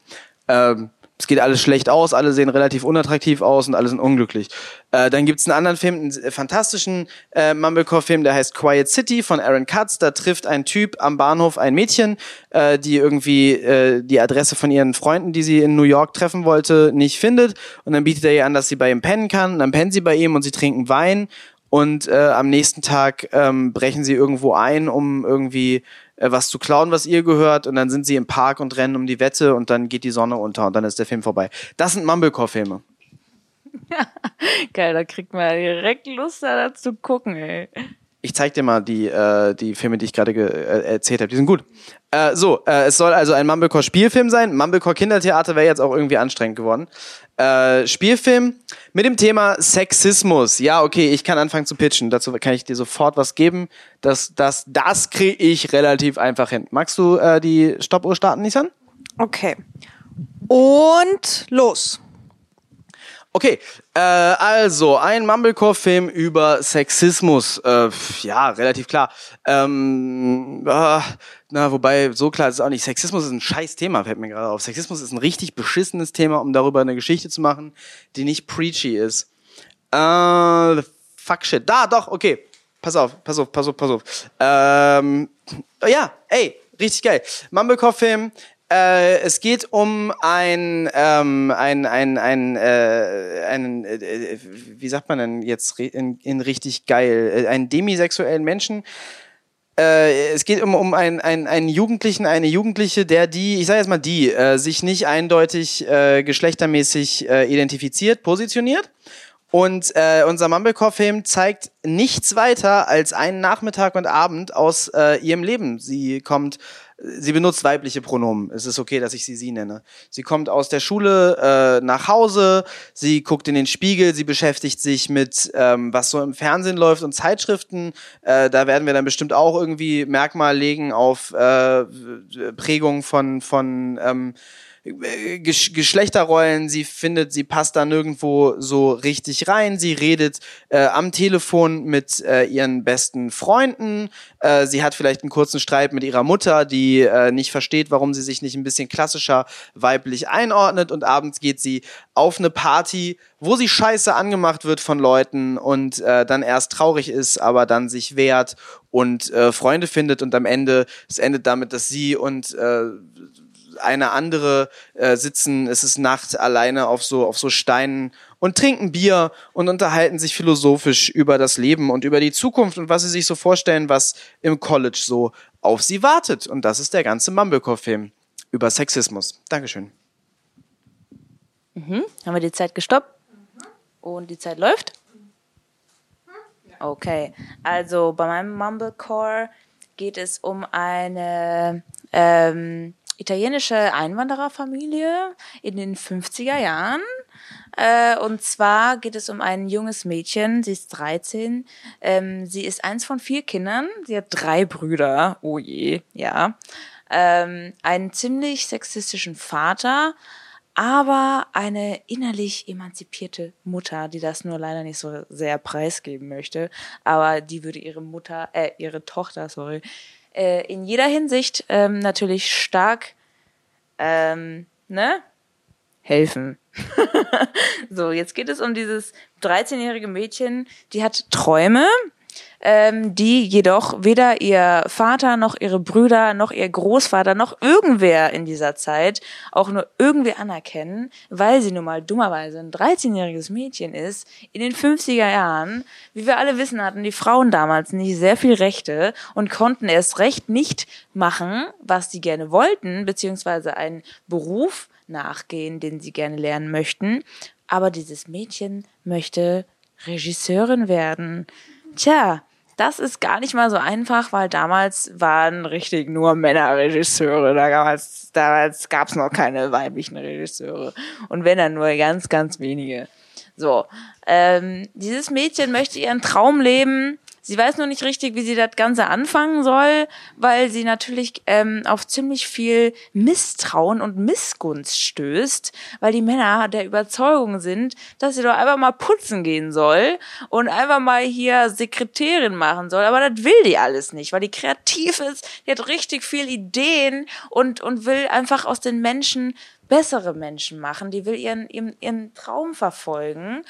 Ähm, es geht alles schlecht aus, alle sehen relativ unattraktiv aus und alle sind unglücklich. Äh, dann gibt's einen anderen Film, einen fantastischen äh, Mumblecore-Film, der heißt Quiet City von Aaron Katz. Da trifft ein Typ am Bahnhof ein Mädchen, äh, die irgendwie äh, die Adresse von ihren Freunden, die sie in New York treffen wollte, nicht findet. Und dann bietet er ihr an, dass sie bei ihm pennen kann. Und dann pennen sie bei ihm und sie trinken Wein. Und äh, am nächsten Tag ähm, brechen sie irgendwo ein, um irgendwie äh, was zu klauen, was ihr gehört. Und dann sind sie im Park und rennen um die Wette und dann geht die Sonne unter und dann ist der Film vorbei. Das sind Mumblecore-Filme. Geil, da kriegt man direkt Lust, da zu gucken, ey. Ich zeig dir mal die, äh, die Filme, die ich gerade äh, erzählt habe. Die sind gut. Äh, so, äh, es soll also ein Mumblecore-Spielfilm sein. Mumblecore-Kindertheater wäre jetzt auch irgendwie anstrengend geworden. Äh, Spielfilm mit dem Thema Sexismus. Ja, okay, ich kann anfangen zu pitchen. Dazu kann ich dir sofort was geben. Das, das, das kriege ich relativ einfach hin. Magst du äh, die Stoppuhr starten, Nissan? Okay. Und los. Okay, äh, also ein Mumblecore-Film über Sexismus. Äh, ja, relativ klar. Ähm, äh, na, wobei, so klar ist es auch nicht. Sexismus ist ein scheiß Thema, fällt mir gerade auf. Sexismus ist ein richtig beschissenes Thema, um darüber eine Geschichte zu machen, die nicht preachy ist. Äh, fuck shit. Da, doch, okay. Pass auf, pass auf, pass auf, pass auf. Ähm, ja, ey, richtig geil. Mumblecore-Film, äh, es geht um ein, ähm, ein, ein, ein, äh, einen, äh, wie sagt man denn jetzt in, in richtig geil, äh, einen demisexuellen Menschen. Äh, es geht um, um einen, einen, einen Jugendlichen, eine Jugendliche, der die, ich sage jetzt mal die, äh, sich nicht eindeutig äh, geschlechtermäßig äh, identifiziert, positioniert. Und äh, unser Mumblecore-Film zeigt nichts weiter als einen Nachmittag und Abend aus äh, ihrem Leben. Sie kommt sie benutzt weibliche Pronomen. Es ist okay, dass ich sie sie nenne. Sie kommt aus der Schule äh, nach Hause, sie guckt in den Spiegel, sie beschäftigt sich mit, ähm, was so im Fernsehen läuft und Zeitschriften. Äh, da werden wir dann bestimmt auch irgendwie Merkmal legen auf äh, Prägung von, von ähm, Geschlechterrollen, sie findet, sie passt da nirgendwo so richtig rein, sie redet äh, am Telefon mit äh, ihren besten Freunden, äh, sie hat vielleicht einen kurzen Streit mit ihrer Mutter, die äh, nicht versteht, warum sie sich nicht ein bisschen klassischer weiblich einordnet. Und abends geht sie auf eine Party, wo sie scheiße angemacht wird von Leuten und äh, dann erst traurig ist, aber dann sich wehrt und äh, Freunde findet. Und am Ende, es endet damit, dass sie und äh, eine andere äh, sitzen, es ist Nacht alleine auf so, auf so Steinen und trinken Bier und unterhalten sich philosophisch über das Leben und über die Zukunft und was sie sich so vorstellen, was im College so auf sie wartet. Und das ist der ganze Mumblecore-Film über Sexismus. Dankeschön. Mhm. Haben wir die Zeit gestoppt? Und die Zeit läuft? Okay, also bei meinem Mumblecore geht es um eine ähm, italienische Einwandererfamilie in den 50er Jahren. Äh, und zwar geht es um ein junges Mädchen, sie ist 13. Ähm, sie ist eins von vier Kindern. Sie hat drei Brüder. Oh je, ja. Ähm, einen ziemlich sexistischen Vater, aber eine innerlich emanzipierte Mutter, die das nur leider nicht so sehr preisgeben möchte. Aber die würde ihre Mutter, äh, ihre Tochter, sorry, äh, in jeder Hinsicht ähm, natürlich stark ähm, ne? helfen. so, jetzt geht es um dieses 13-jährige Mädchen, die hat Träume, ähm, die jedoch weder ihr Vater noch ihre Brüder noch ihr Großvater noch irgendwer in dieser Zeit auch nur irgendwie anerkennen, weil sie nun mal dummerweise ein 13-jähriges Mädchen ist. In den 50er Jahren, wie wir alle wissen, hatten die Frauen damals nicht sehr viel Rechte und konnten erst recht nicht machen, was sie gerne wollten, beziehungsweise einen Beruf nachgehen, den sie gerne lernen möchten. Aber dieses Mädchen möchte Regisseurin werden. Tja, das ist gar nicht mal so einfach, weil damals waren richtig nur Männerregisseure. Damals, damals gab es noch keine weiblichen Regisseure. Und wenn dann nur ganz, ganz wenige. So, ähm, dieses Mädchen möchte ihren Traum leben Sie weiß nur nicht richtig, wie sie das Ganze anfangen soll, weil sie natürlich ähm, auf ziemlich viel Misstrauen und Missgunst stößt, weil die Männer der Überzeugung sind, dass sie doch einfach mal putzen gehen soll und einfach mal hier Sekretärin machen soll. Aber das will die alles nicht, weil die kreativ ist, die hat richtig viel Ideen und, und will einfach aus den Menschen bessere Menschen machen. Die will ihren, ihren, ihren Traum verfolgen.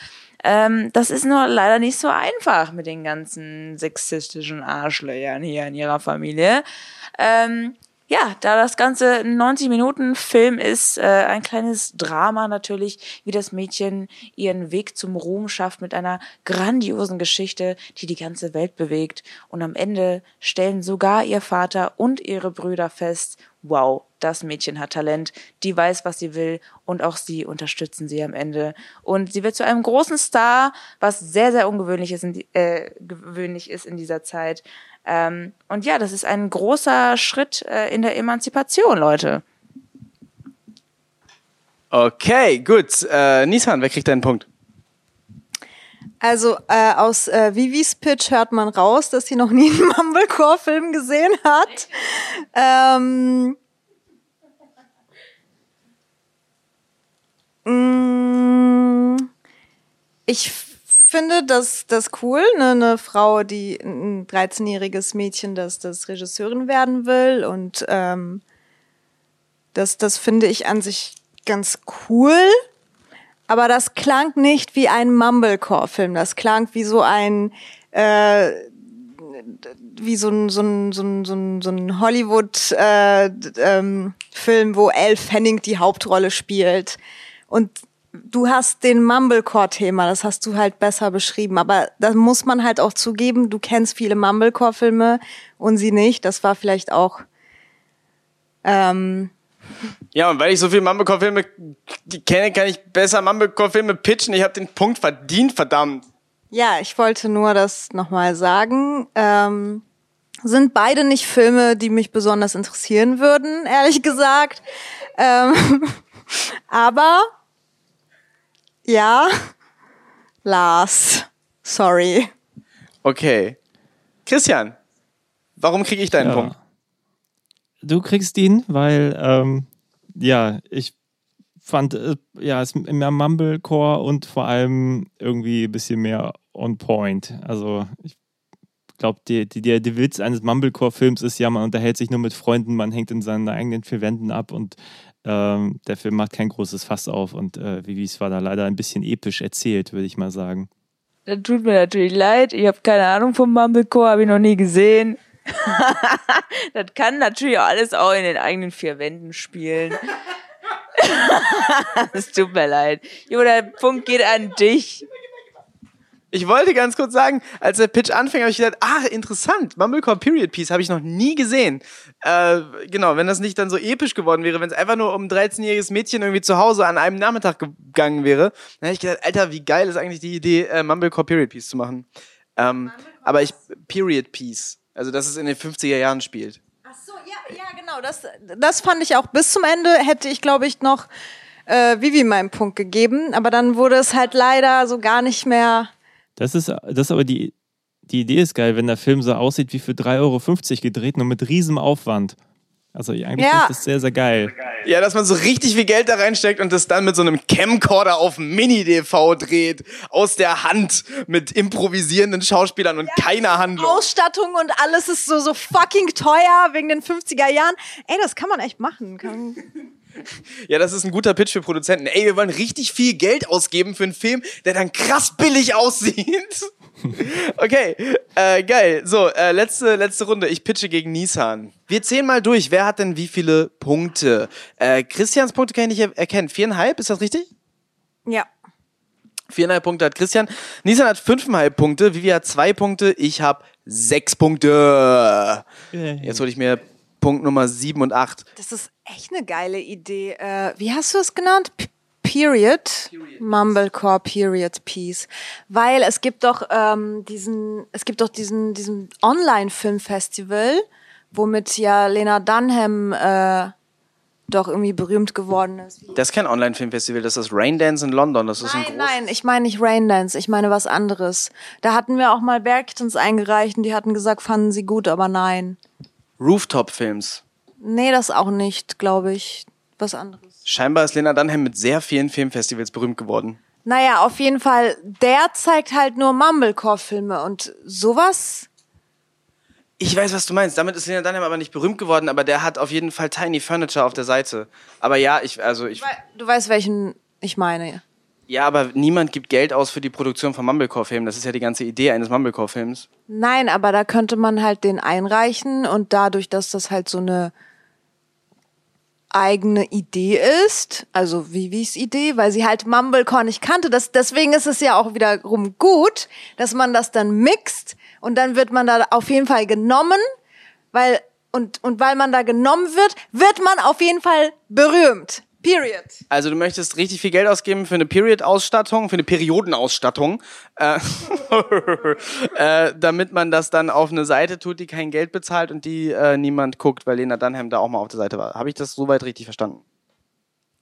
Ähm, das ist nur leider nicht so einfach mit den ganzen sexistischen Arschlöchern hier in ihrer Familie. Ähm, ja, da das Ganze ein 90 Minuten Film ist, äh, ein kleines Drama natürlich, wie das Mädchen ihren Weg zum Ruhm schafft mit einer grandiosen Geschichte, die die ganze Welt bewegt. Und am Ende stellen sogar ihr Vater und ihre Brüder fest, wow, das Mädchen hat Talent, die weiß, was sie will und auch sie unterstützen sie am Ende. Und sie wird zu einem großen Star, was sehr, sehr ungewöhnlich ist in, äh, gewöhnlich ist in dieser Zeit. Ähm, und ja, das ist ein großer Schritt äh, in der Emanzipation, Leute. Okay, gut. Äh, Nissan, wer kriegt deinen Punkt? Also äh, aus äh, Vivis Pitch hört man raus, dass sie noch nie einen Mumblecore-Film gesehen hat. Ähm, mh, mm, ich finde das, das cool, ne? eine Frau, die ein 13-jähriges Mädchen, das das Regisseurin werden will und ähm, das, das finde ich an sich ganz cool. Aber das klang nicht wie ein Mumblecore-Film. Das klang wie so ein äh, wie so ein, so ein, so ein, so ein, so ein Hollywood-Film, äh, ähm, wo Elle Fanning die Hauptrolle spielt. Und du hast den Mumblecore-Thema, das hast du halt besser beschrieben. Aber da muss man halt auch zugeben, du kennst viele Mumblecore-Filme und sie nicht. Das war vielleicht auch. Ähm, ja, und weil ich so viele Mumblecore-Filme kenne, kann ich besser Mumblecore-Filme pitchen. Ich habe den Punkt verdient, verdammt. Ja, ich wollte nur das nochmal sagen. Ähm, sind beide nicht Filme, die mich besonders interessieren würden, ehrlich gesagt. Ähm, aber ja, Lars. Sorry. Okay. Christian, warum kriege ich deinen ja. Punkt? Du kriegst ihn, weil, ähm, ja, ich fand, äh, ja, es ist mehr Mumblecore und vor allem irgendwie ein bisschen mehr on point. Also, ich glaube, die, die, der, der Witz eines Mumblecore-Films ist ja, man unterhält sich nur mit Freunden, man hängt in seinen eigenen vier Wänden ab und ähm, der Film macht kein großes Fass auf und äh, Vivis war da leider ein bisschen episch erzählt, würde ich mal sagen. Das tut mir natürlich leid. Ich habe keine Ahnung vom Mumblecore, habe ich noch nie gesehen. das kann natürlich alles auch in den eigenen vier Wänden spielen. Es tut mir leid. Jo, der Punkt geht an dich. Ich wollte ganz kurz sagen, als der Pitch anfing, habe ich gedacht, ah, interessant, Mumblecore Period Piece habe ich noch nie gesehen. Äh, genau, wenn das nicht dann so episch geworden wäre, wenn es einfach nur um ein 13-jähriges Mädchen irgendwie zu Hause an einem Nachmittag gegangen wäre, dann hätte ich gedacht, Alter, wie geil ist eigentlich die Idee, äh, Mumblecore Period Piece zu machen. Ähm, aber ich, Period Piece, also dass es in den 50er Jahren spielt. Ach so, ja, ja, genau, das, das fand ich auch bis zum Ende, hätte ich, glaube ich, noch äh, Vivi meinen Punkt gegeben, aber dann wurde es halt leider so gar nicht mehr das ist, das ist aber die, die Idee ist geil, wenn der Film so aussieht wie für 3,50 Euro gedreht, nur mit riesem Aufwand. Also eigentlich ja. ist das sehr, sehr geil. Ja, dass man so richtig viel Geld da reinsteckt und das dann mit so einem Camcorder auf Mini-DV dreht, aus der Hand, mit improvisierenden Schauspielern und ja, keiner Handlung. Ausstattung und alles ist so, so fucking teuer wegen den 50er Jahren. Ey, das kann man echt machen. Kann ja, das ist ein guter Pitch für Produzenten. Ey, wir wollen richtig viel Geld ausgeben für einen Film, der dann krass billig aussieht. Okay, äh, geil. So, äh, letzte, letzte Runde. Ich pitche gegen Nissan. Wir zählen mal durch. Wer hat denn wie viele Punkte? Äh, Christians Punkte kann ich nicht erkennen. Viereinhalb, ist das richtig? Ja. Viereinhalb Punkte hat Christian. Nissan hat fünfeinhalb Punkte. Vivi hat zwei Punkte. Ich habe sechs Punkte. Jetzt hole ich mir Punkt Nummer 7 und 8. Das ist echt eine geile Idee. Äh, wie hast du es genannt? P Period, Period. Mumblecore Period Piece, weil es gibt doch ähm, diesen, es gibt doch diesen diesen Online-Filmfestival, womit ja Lena Dunham äh, doch irgendwie berühmt geworden ist. Das ist kein Online-Filmfestival, das ist Raindance in London. Das ist nein, ein nein, ich meine nicht Raindance, ich meine was anderes. Da hatten wir auch mal Bergtons eingereicht und die hatten gesagt, fanden sie gut, aber nein. Rooftop-Films. Nee, das auch nicht, glaube ich. Was anderes. Scheinbar ist Lena Dunham mit sehr vielen Filmfestivals berühmt geworden. Naja, auf jeden Fall, der zeigt halt nur Mumblecore-Filme und sowas. Ich weiß, was du meinst. Damit ist Lena Dunham aber nicht berühmt geworden, aber der hat auf jeden Fall Tiny Furniture auf der Seite. Aber ja, ich, also ich. Du weißt, welchen ich meine. Ja, aber niemand gibt Geld aus für die Produktion von Mumblecore-Filmen. Das ist ja die ganze Idee eines Mumblecore-Films. Nein, aber da könnte man halt den einreichen und dadurch, dass das halt so eine eigene Idee ist, also Vivis Idee, weil sie halt Mumblecore nicht kannte. Das, deswegen ist es ja auch wiederum gut, dass man das dann mixt und dann wird man da auf jeden Fall genommen, weil und, und weil man da genommen wird, wird man auf jeden Fall berühmt. Period. Also du möchtest richtig viel Geld ausgeben für eine Period-Ausstattung, für eine Periodenausstattung, äh, äh, damit man das dann auf eine Seite tut, die kein Geld bezahlt und die äh, niemand guckt, weil Lena Dunham da auch mal auf der Seite war. Habe ich das soweit richtig verstanden?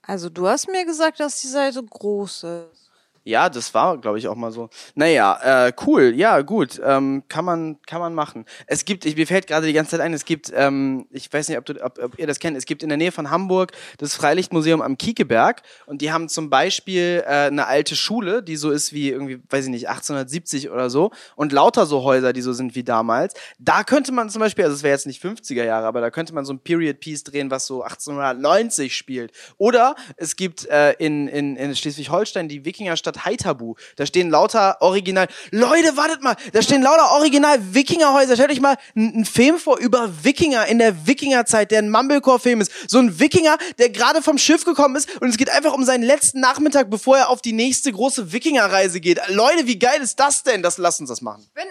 Also du hast mir gesagt, dass die Seite groß ist. Ja, das war, glaube ich, auch mal so. Naja, äh, cool, ja, gut, ähm, kann man, kann man machen. Es gibt, ich, mir fällt gerade die ganze Zeit ein, es gibt, ähm, ich weiß nicht, ob, du, ob, ob ihr das kennt, es gibt in der Nähe von Hamburg das Freilichtmuseum am Kiekeberg und die haben zum Beispiel äh, eine alte Schule, die so ist wie irgendwie, weiß ich nicht, 1870 oder so und lauter so Häuser, die so sind wie damals. Da könnte man zum Beispiel, also es wäre jetzt nicht 50er Jahre, aber da könnte man so ein Period Piece drehen, was so 1890 spielt. Oder es gibt äh, in, in, in Schleswig-Holstein die Wikingerstadt Haithabu. Da stehen lauter Original. Leute, wartet mal, da stehen lauter Original Wikingerhäuser. Stellt euch mal einen Film vor über Wikinger in der Wikingerzeit, der ein Mumblecore-Film ist. So ein Wikinger, der gerade vom Schiff gekommen ist und es geht einfach um seinen letzten Nachmittag, bevor er auf die nächste große Wikingerreise geht. Leute, wie geil ist das denn? Das lass uns das machen. bin,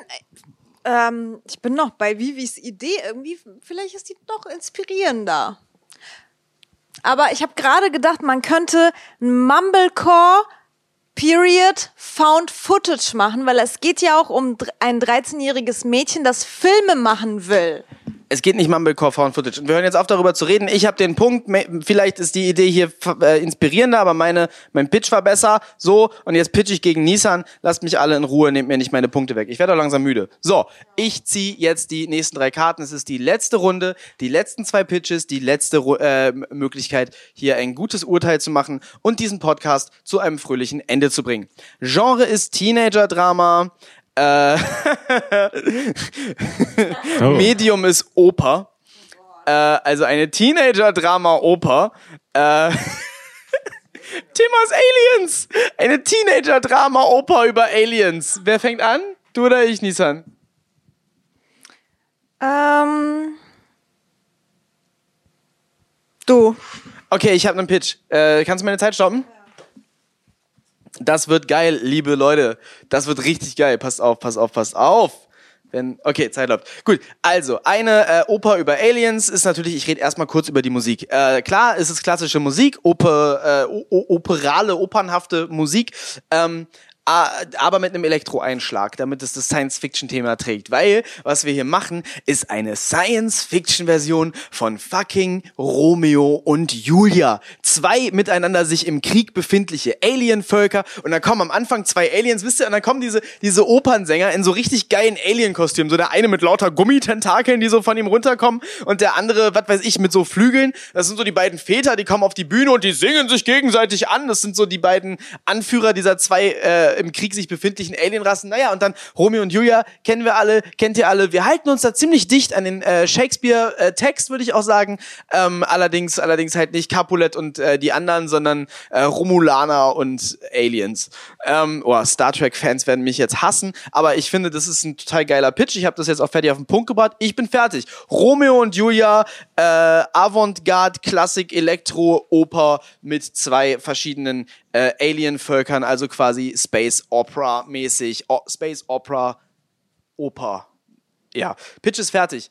ähm, ich bin noch bei Vivis Idee. Irgendwie, vielleicht ist die noch inspirierender. Aber ich habe gerade gedacht, man könnte ein Mumblecore Period Found Footage machen, weil es geht ja auch um ein 13-jähriges Mädchen, das Filme machen will. Es geht nicht Mumblecore Found Footage. Und wir hören jetzt auf, darüber zu reden. Ich habe den Punkt, vielleicht ist die Idee hier äh, inspirierender, aber meine, mein Pitch war besser. So, und jetzt pitch ich gegen Nissan. Lasst mich alle in Ruhe, nehmt mir nicht meine Punkte weg. Ich werde auch langsam müde. So, ich ziehe jetzt die nächsten drei Karten. Es ist die letzte Runde, die letzten zwei Pitches, die letzte äh, Möglichkeit, hier ein gutes Urteil zu machen und diesen Podcast zu einem fröhlichen Ende zu bringen. Genre ist Teenager-Drama. Äh, Oh. Medium ist Oper. Äh, also eine Teenager-Drama-Oper. Äh, Thema ist Aliens. Eine Teenager-Drama-Oper über Aliens. Wer fängt an? Du oder ich, Nissan? Ähm, du. Okay, ich habe einen Pitch. Äh, kannst du meine Zeit stoppen? Das wird geil, liebe Leute. Das wird richtig geil. Passt auf, passt auf, passt auf. Wenn, okay, Zeit läuft. Gut, also eine äh, Oper über Aliens ist natürlich, ich rede erstmal kurz über die Musik. Äh, klar, es ist klassische Musik, Oper, äh, operale, opernhafte Musik. Ähm, aber mit einem Elektro-Einschlag, damit es das Science-Fiction-Thema trägt. Weil, was wir hier machen, ist eine Science-Fiction-Version von fucking Romeo und Julia. Zwei miteinander sich im Krieg befindliche Alien-Völker. Und dann kommen am Anfang zwei Aliens, wisst ihr, und dann kommen diese, diese Opernsänger in so richtig geilen Alien-Kostümen. So der eine mit lauter Gummitentakeln, die so von ihm runterkommen. Und der andere, was weiß ich, mit so Flügeln. Das sind so die beiden Väter, die kommen auf die Bühne und die singen sich gegenseitig an. Das sind so die beiden Anführer dieser zwei äh, im Krieg sich befindlichen Alienrassen. Naja, und dann Romeo und Julia kennen wir alle, kennt ihr alle. Wir halten uns da ziemlich dicht an den äh, Shakespeare-Text, würde ich auch sagen. Ähm, allerdings, allerdings halt nicht Capulet und äh, die anderen, sondern äh, Romulaner und Aliens. Ähm, oh, Star Trek-Fans werden mich jetzt hassen, aber ich finde, das ist ein total geiler Pitch. Ich habe das jetzt auch fertig auf den Punkt gebracht. Ich bin fertig. Romeo und Julia, äh, Avantgarde, Klassik, Elektro, Oper mit zwei verschiedenen äh, Alien-Völkern, also quasi Space Opera mäßig, o Space Opera, Oper. Ja, Pitch ist fertig.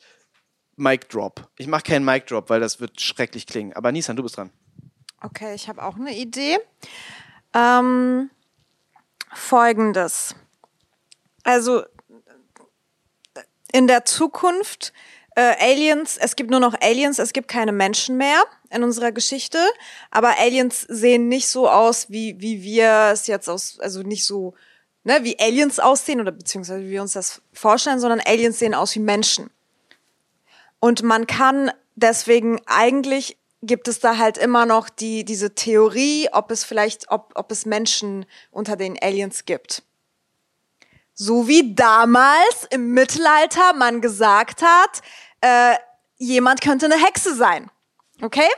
Mic Drop. Ich mache keinen Mic Drop, weil das wird schrecklich klingen. Aber Nissan, du bist dran. Okay, ich habe auch eine Idee. Ähm, Folgendes. Also in der Zukunft äh, Aliens, es gibt nur noch Aliens, es gibt keine Menschen mehr in unserer Geschichte, aber Aliens sehen nicht so aus, wie, wie wir es jetzt aus, also nicht so, ne, wie Aliens aussehen oder beziehungsweise wie wir uns das vorstellen, sondern Aliens sehen aus wie Menschen. Und man kann deswegen eigentlich gibt es da halt immer noch die, diese Theorie, ob es vielleicht, ob, ob es Menschen unter den Aliens gibt. So wie damals im Mittelalter man gesagt hat, äh, jemand könnte eine Hexe sein. Okay?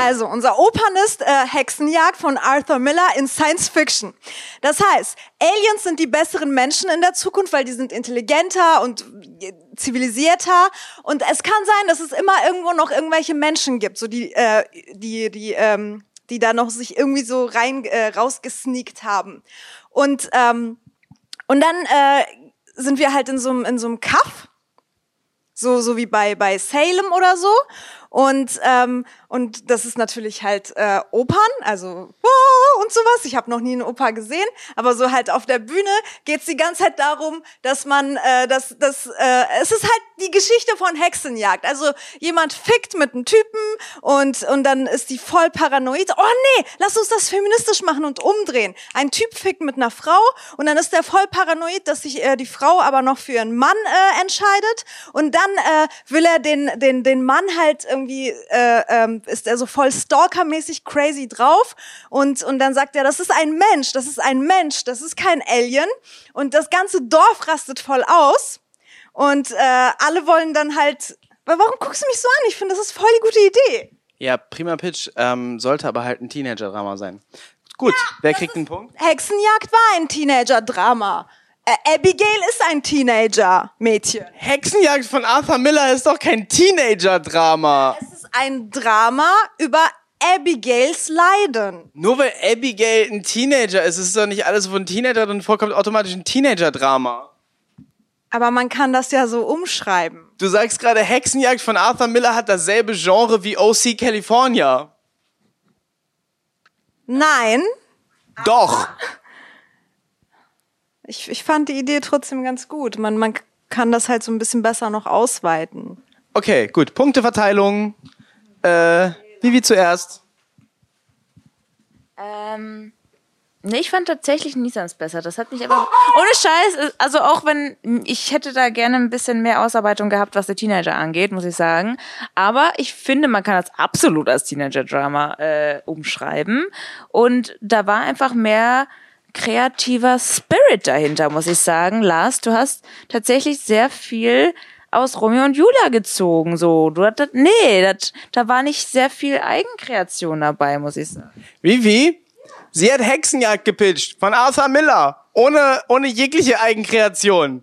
Also, unser Opern ist äh, Hexenjagd von Arthur Miller in Science Fiction. Das heißt, Aliens sind die besseren Menschen in der Zukunft, weil die sind intelligenter und äh, zivilisierter. Und es kann sein, dass es immer irgendwo noch irgendwelche Menschen gibt, so die, äh, die, die, ähm, die da noch sich irgendwie so rein äh, rausgesneakt haben. Und ähm, und dann äh, sind wir halt in so einem in so einem Kaff, so so wie bei bei Salem oder so. Und, ähm, und das ist natürlich halt äh, Opern, also oh, und sowas. Ich habe noch nie eine Oper gesehen, aber so halt auf der Bühne geht's die ganze Zeit darum, dass man, äh, dass, dass, äh, es ist halt die Geschichte von Hexenjagd. Also jemand fickt mit einem Typen und, und dann ist die voll paranoid. Oh nee, lass uns das feministisch machen und umdrehen. Ein Typ fickt mit einer Frau und dann ist der voll paranoid, dass sich äh, die Frau aber noch für ihren Mann äh, entscheidet und dann äh, will er den, den, den Mann halt irgendwie äh, ähm, ist er so voll stalkermäßig crazy drauf und und dann sagt er, das ist ein Mensch, das ist ein Mensch, das ist kein Alien und das ganze Dorf rastet voll aus und äh, alle wollen dann halt. Warum guckst du mich so an? Ich finde, das ist voll die gute Idee. Ja, prima Pitch. Ähm, sollte aber halt ein Teenager-Drama sein. Gut, wer kriegt einen Punkt? Hexenjagd war ein Teenager-Drama. Äh, Abigail ist ein Teenager-Mädchen. Hexenjagd von Arthur Miller ist doch kein Teenager-Drama. Ein Drama über Abigails Leiden. Nur weil Abigail ein Teenager ist, ist es doch nicht alles, ein Teenager drin vorkommt, automatisch ein Teenager-Drama. Aber man kann das ja so umschreiben. Du sagst gerade, Hexenjagd von Arthur Miller hat dasselbe Genre wie OC California. Nein, Doch. ich, ich fand die Idee trotzdem ganz gut. Man, man kann das halt so ein bisschen besser noch ausweiten. Okay, gut. Punkteverteilung. Äh, Vivi zuerst. Ähm, nee, ich fand tatsächlich Nissans besser. Das hat mich aber ohne Scheiß, also auch wenn ich hätte da gerne ein bisschen mehr Ausarbeitung gehabt, was die Teenager angeht, muss ich sagen. Aber ich finde, man kann das absolut als Teenager-Drama äh, umschreiben. Und da war einfach mehr kreativer Spirit dahinter, muss ich sagen. Lars, du hast tatsächlich sehr viel aus Romeo und Julia gezogen, so. Du hattest, nee, das, da war nicht sehr viel Eigenkreation dabei, muss ich sagen. Vivi? Sie hat Hexenjagd gepitcht von Arthur Miller. Ohne, ohne jegliche Eigenkreation.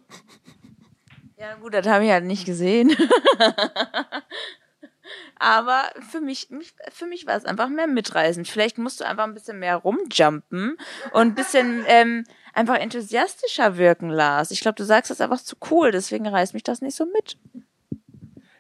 Ja, gut, das habe ich halt nicht gesehen. Aber für mich, mich- für mich war es einfach mehr mitreißend. Vielleicht musst du einfach ein bisschen mehr rumjumpen und ein bisschen ähm, einfach enthusiastischer wirken, Lars. Ich glaube, du sagst das einfach zu cool, deswegen reißt mich das nicht so mit.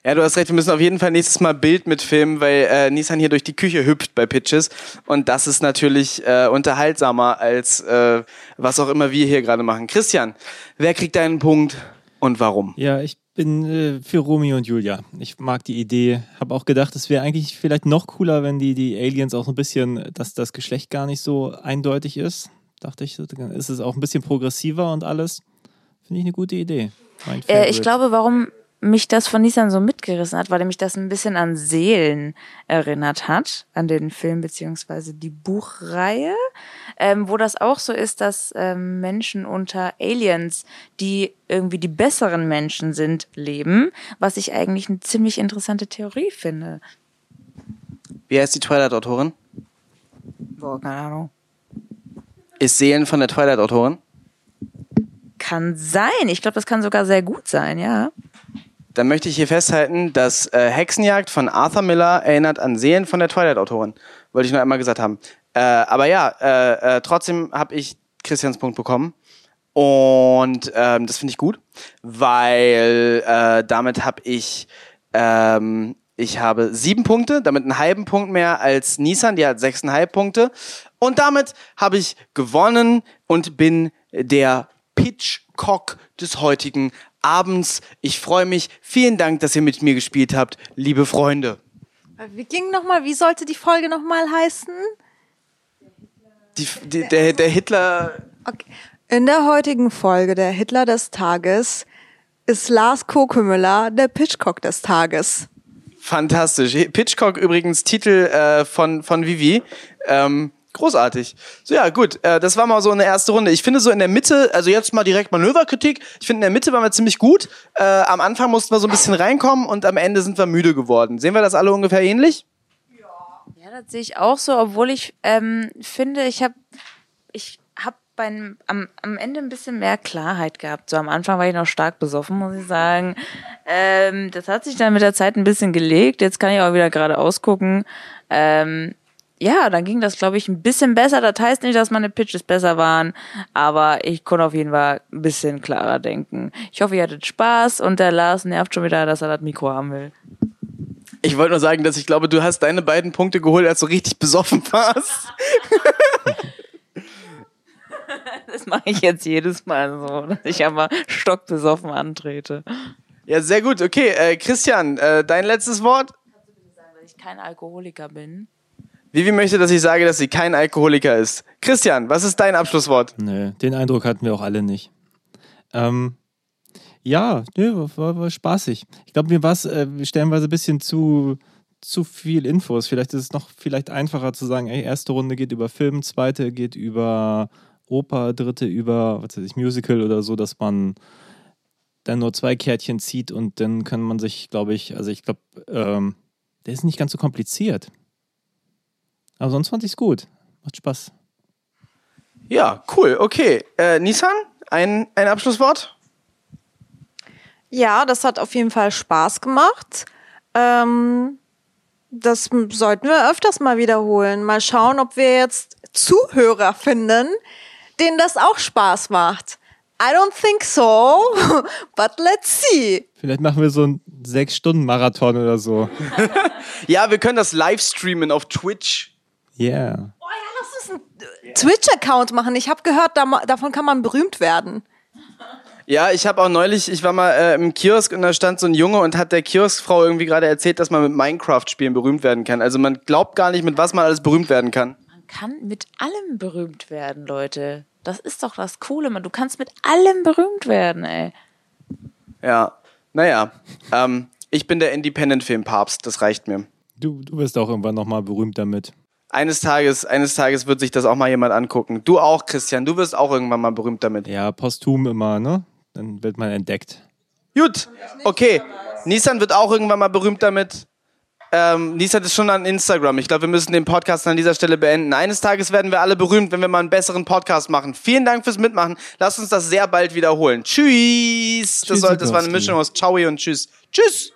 Ja, du hast recht, wir müssen auf jeden Fall nächstes Mal Bild mitfilmen, weil äh, Nissan hier durch die Küche hüpft bei Pitches. Und das ist natürlich äh, unterhaltsamer als äh, was auch immer wir hier gerade machen. Christian, wer kriegt deinen Punkt und warum? Ja, ich bin äh, für Romeo und Julia. Ich mag die Idee. Habe auch gedacht, es wäre eigentlich vielleicht noch cooler, wenn die, die Aliens auch so ein bisschen, dass das Geschlecht gar nicht so eindeutig ist. Dachte ich, ist es auch ein bisschen progressiver und alles. Finde ich eine gute Idee. Äh, ich glaube, warum mich das von Nissan so mitgerissen hat, weil er mich das ein bisschen an Seelen erinnert hat, an den Film beziehungsweise die Buchreihe, ähm, wo das auch so ist, dass ähm, Menschen unter Aliens, die irgendwie die besseren Menschen sind, leben, was ich eigentlich eine ziemlich interessante Theorie finde. Wie heißt die Twilight-Autorin? Boah, keine Ahnung. Ist Seelen von der Twilight-Autorin? Kann sein. Ich glaube, das kann sogar sehr gut sein, ja. Dann möchte ich hier festhalten, dass äh, Hexenjagd von Arthur Miller erinnert an Seelen von der Twilight-Autorin. Wollte ich nur einmal gesagt haben. Äh, aber ja, äh, äh, trotzdem habe ich Christians Punkt bekommen. Und ähm, das finde ich gut, weil äh, damit habe ich ähm, ich habe sieben Punkte, damit einen halben Punkt mehr als Nissan, die hat sechseinhalb Punkte. Und damit habe ich gewonnen und bin der Pitchcock des heutigen Abends. Ich freue mich. Vielen Dank, dass ihr mit mir gespielt habt, liebe Freunde. Wie ging noch mal? Wie sollte die Folge noch mal heißen? Die, die, der, der Hitler. Okay. In der heutigen Folge der Hitler des Tages ist Lars Kokemüller der Pitchcock des Tages. Fantastisch. Pitchcock übrigens Titel äh, von, von Vivi. Ähm, großartig. So ja, gut. Äh, das war mal so eine erste Runde. Ich finde so in der Mitte, also jetzt mal direkt Manöverkritik. Ich finde in der Mitte waren wir ziemlich gut. Äh, am Anfang mussten wir so ein bisschen reinkommen und am Ende sind wir müde geworden. Sehen wir das alle ungefähr ähnlich? Ja, das sehe ich auch so, obwohl ich ähm, finde, ich habe ich hab beim, am, am Ende ein bisschen mehr Klarheit gehabt. So am Anfang war ich noch stark besoffen, muss ich sagen. Ähm, das hat sich dann mit der Zeit ein bisschen gelegt. Jetzt kann ich auch wieder gerade ausgucken. Ähm, ja, dann ging das, glaube ich, ein bisschen besser. Das heißt nicht, dass meine Pitches besser waren, aber ich konnte auf jeden Fall ein bisschen klarer denken. Ich hoffe, ihr hattet Spaß und der Lars nervt schon wieder, dass er das Mikro haben will. Ich wollte nur sagen, dass ich glaube, du hast deine beiden Punkte geholt, als du richtig besoffen warst. Das mache ich jetzt jedes Mal so, dass ich aber stockbesoffen antrete. Ja, sehr gut. Okay, äh, Christian, äh, dein letztes Wort? Dass ich kein Alkoholiker bin. Vivi möchte, dass ich sage, dass sie kein Alkoholiker ist. Christian, was ist dein Abschlusswort? Nö, den Eindruck hatten wir auch alle nicht. Ähm, ja, nö, war, war spaßig. Ich glaube, mir war es äh, stellenweise ein bisschen zu, zu viel Infos. Vielleicht ist es noch vielleicht einfacher zu sagen, ey, erste Runde geht über Film, zweite geht über Oper, dritte über, was weiß ich, Musical oder so, dass man dann nur zwei Kärtchen zieht und dann kann man sich, glaube ich, also ich glaube, ähm, der ist nicht ganz so kompliziert. Aber sonst fand ich es gut. Macht Spaß. Ja, cool. Okay. Äh, Nissan, ein, ein Abschlusswort? Ja, das hat auf jeden Fall Spaß gemacht. Ähm, das sollten wir öfters mal wiederholen. Mal schauen, ob wir jetzt Zuhörer finden, denen das auch Spaß macht. I don't think so, but let's see. Vielleicht machen wir so einen Sechs-Stunden-Marathon oder so. Ja, wir können das live streamen auf Twitch. Yeah. Oh ja, lass uns einen Twitch-Account machen. Ich habe gehört, da, davon kann man berühmt werden. Ja, ich habe auch neulich, ich war mal äh, im Kiosk und da stand so ein Junge und hat der Kioskfrau irgendwie gerade erzählt, dass man mit Minecraft-Spielen berühmt werden kann. Also man glaubt gar nicht, mit was man alles berühmt werden kann. Man kann mit allem berühmt werden, Leute. Das ist doch das Coole, man. Du kannst mit allem berühmt werden, ey. Ja, naja. Ähm, ich bin der Independent-Film-Papst, das reicht mir. Du, du wirst auch irgendwann nochmal berühmt damit. Eines Tages, eines Tages wird sich das auch mal jemand angucken. Du auch, Christian, du wirst auch irgendwann mal berühmt damit. Ja, posthum immer, ne? Dann wird man entdeckt. Gut, okay. Nissan wird auch irgendwann mal berühmt damit. Ähm, Nissan ist schon an Instagram. Ich glaube, wir müssen den Podcast an dieser Stelle beenden. Eines Tages werden wir alle berühmt, wenn wir mal einen besseren Podcast machen. Vielen Dank fürs Mitmachen. Lasst uns das sehr bald wiederholen. Tschüss. Das, soll, das war eine. Mischung aus Ciao und Tschüss. Tschüss.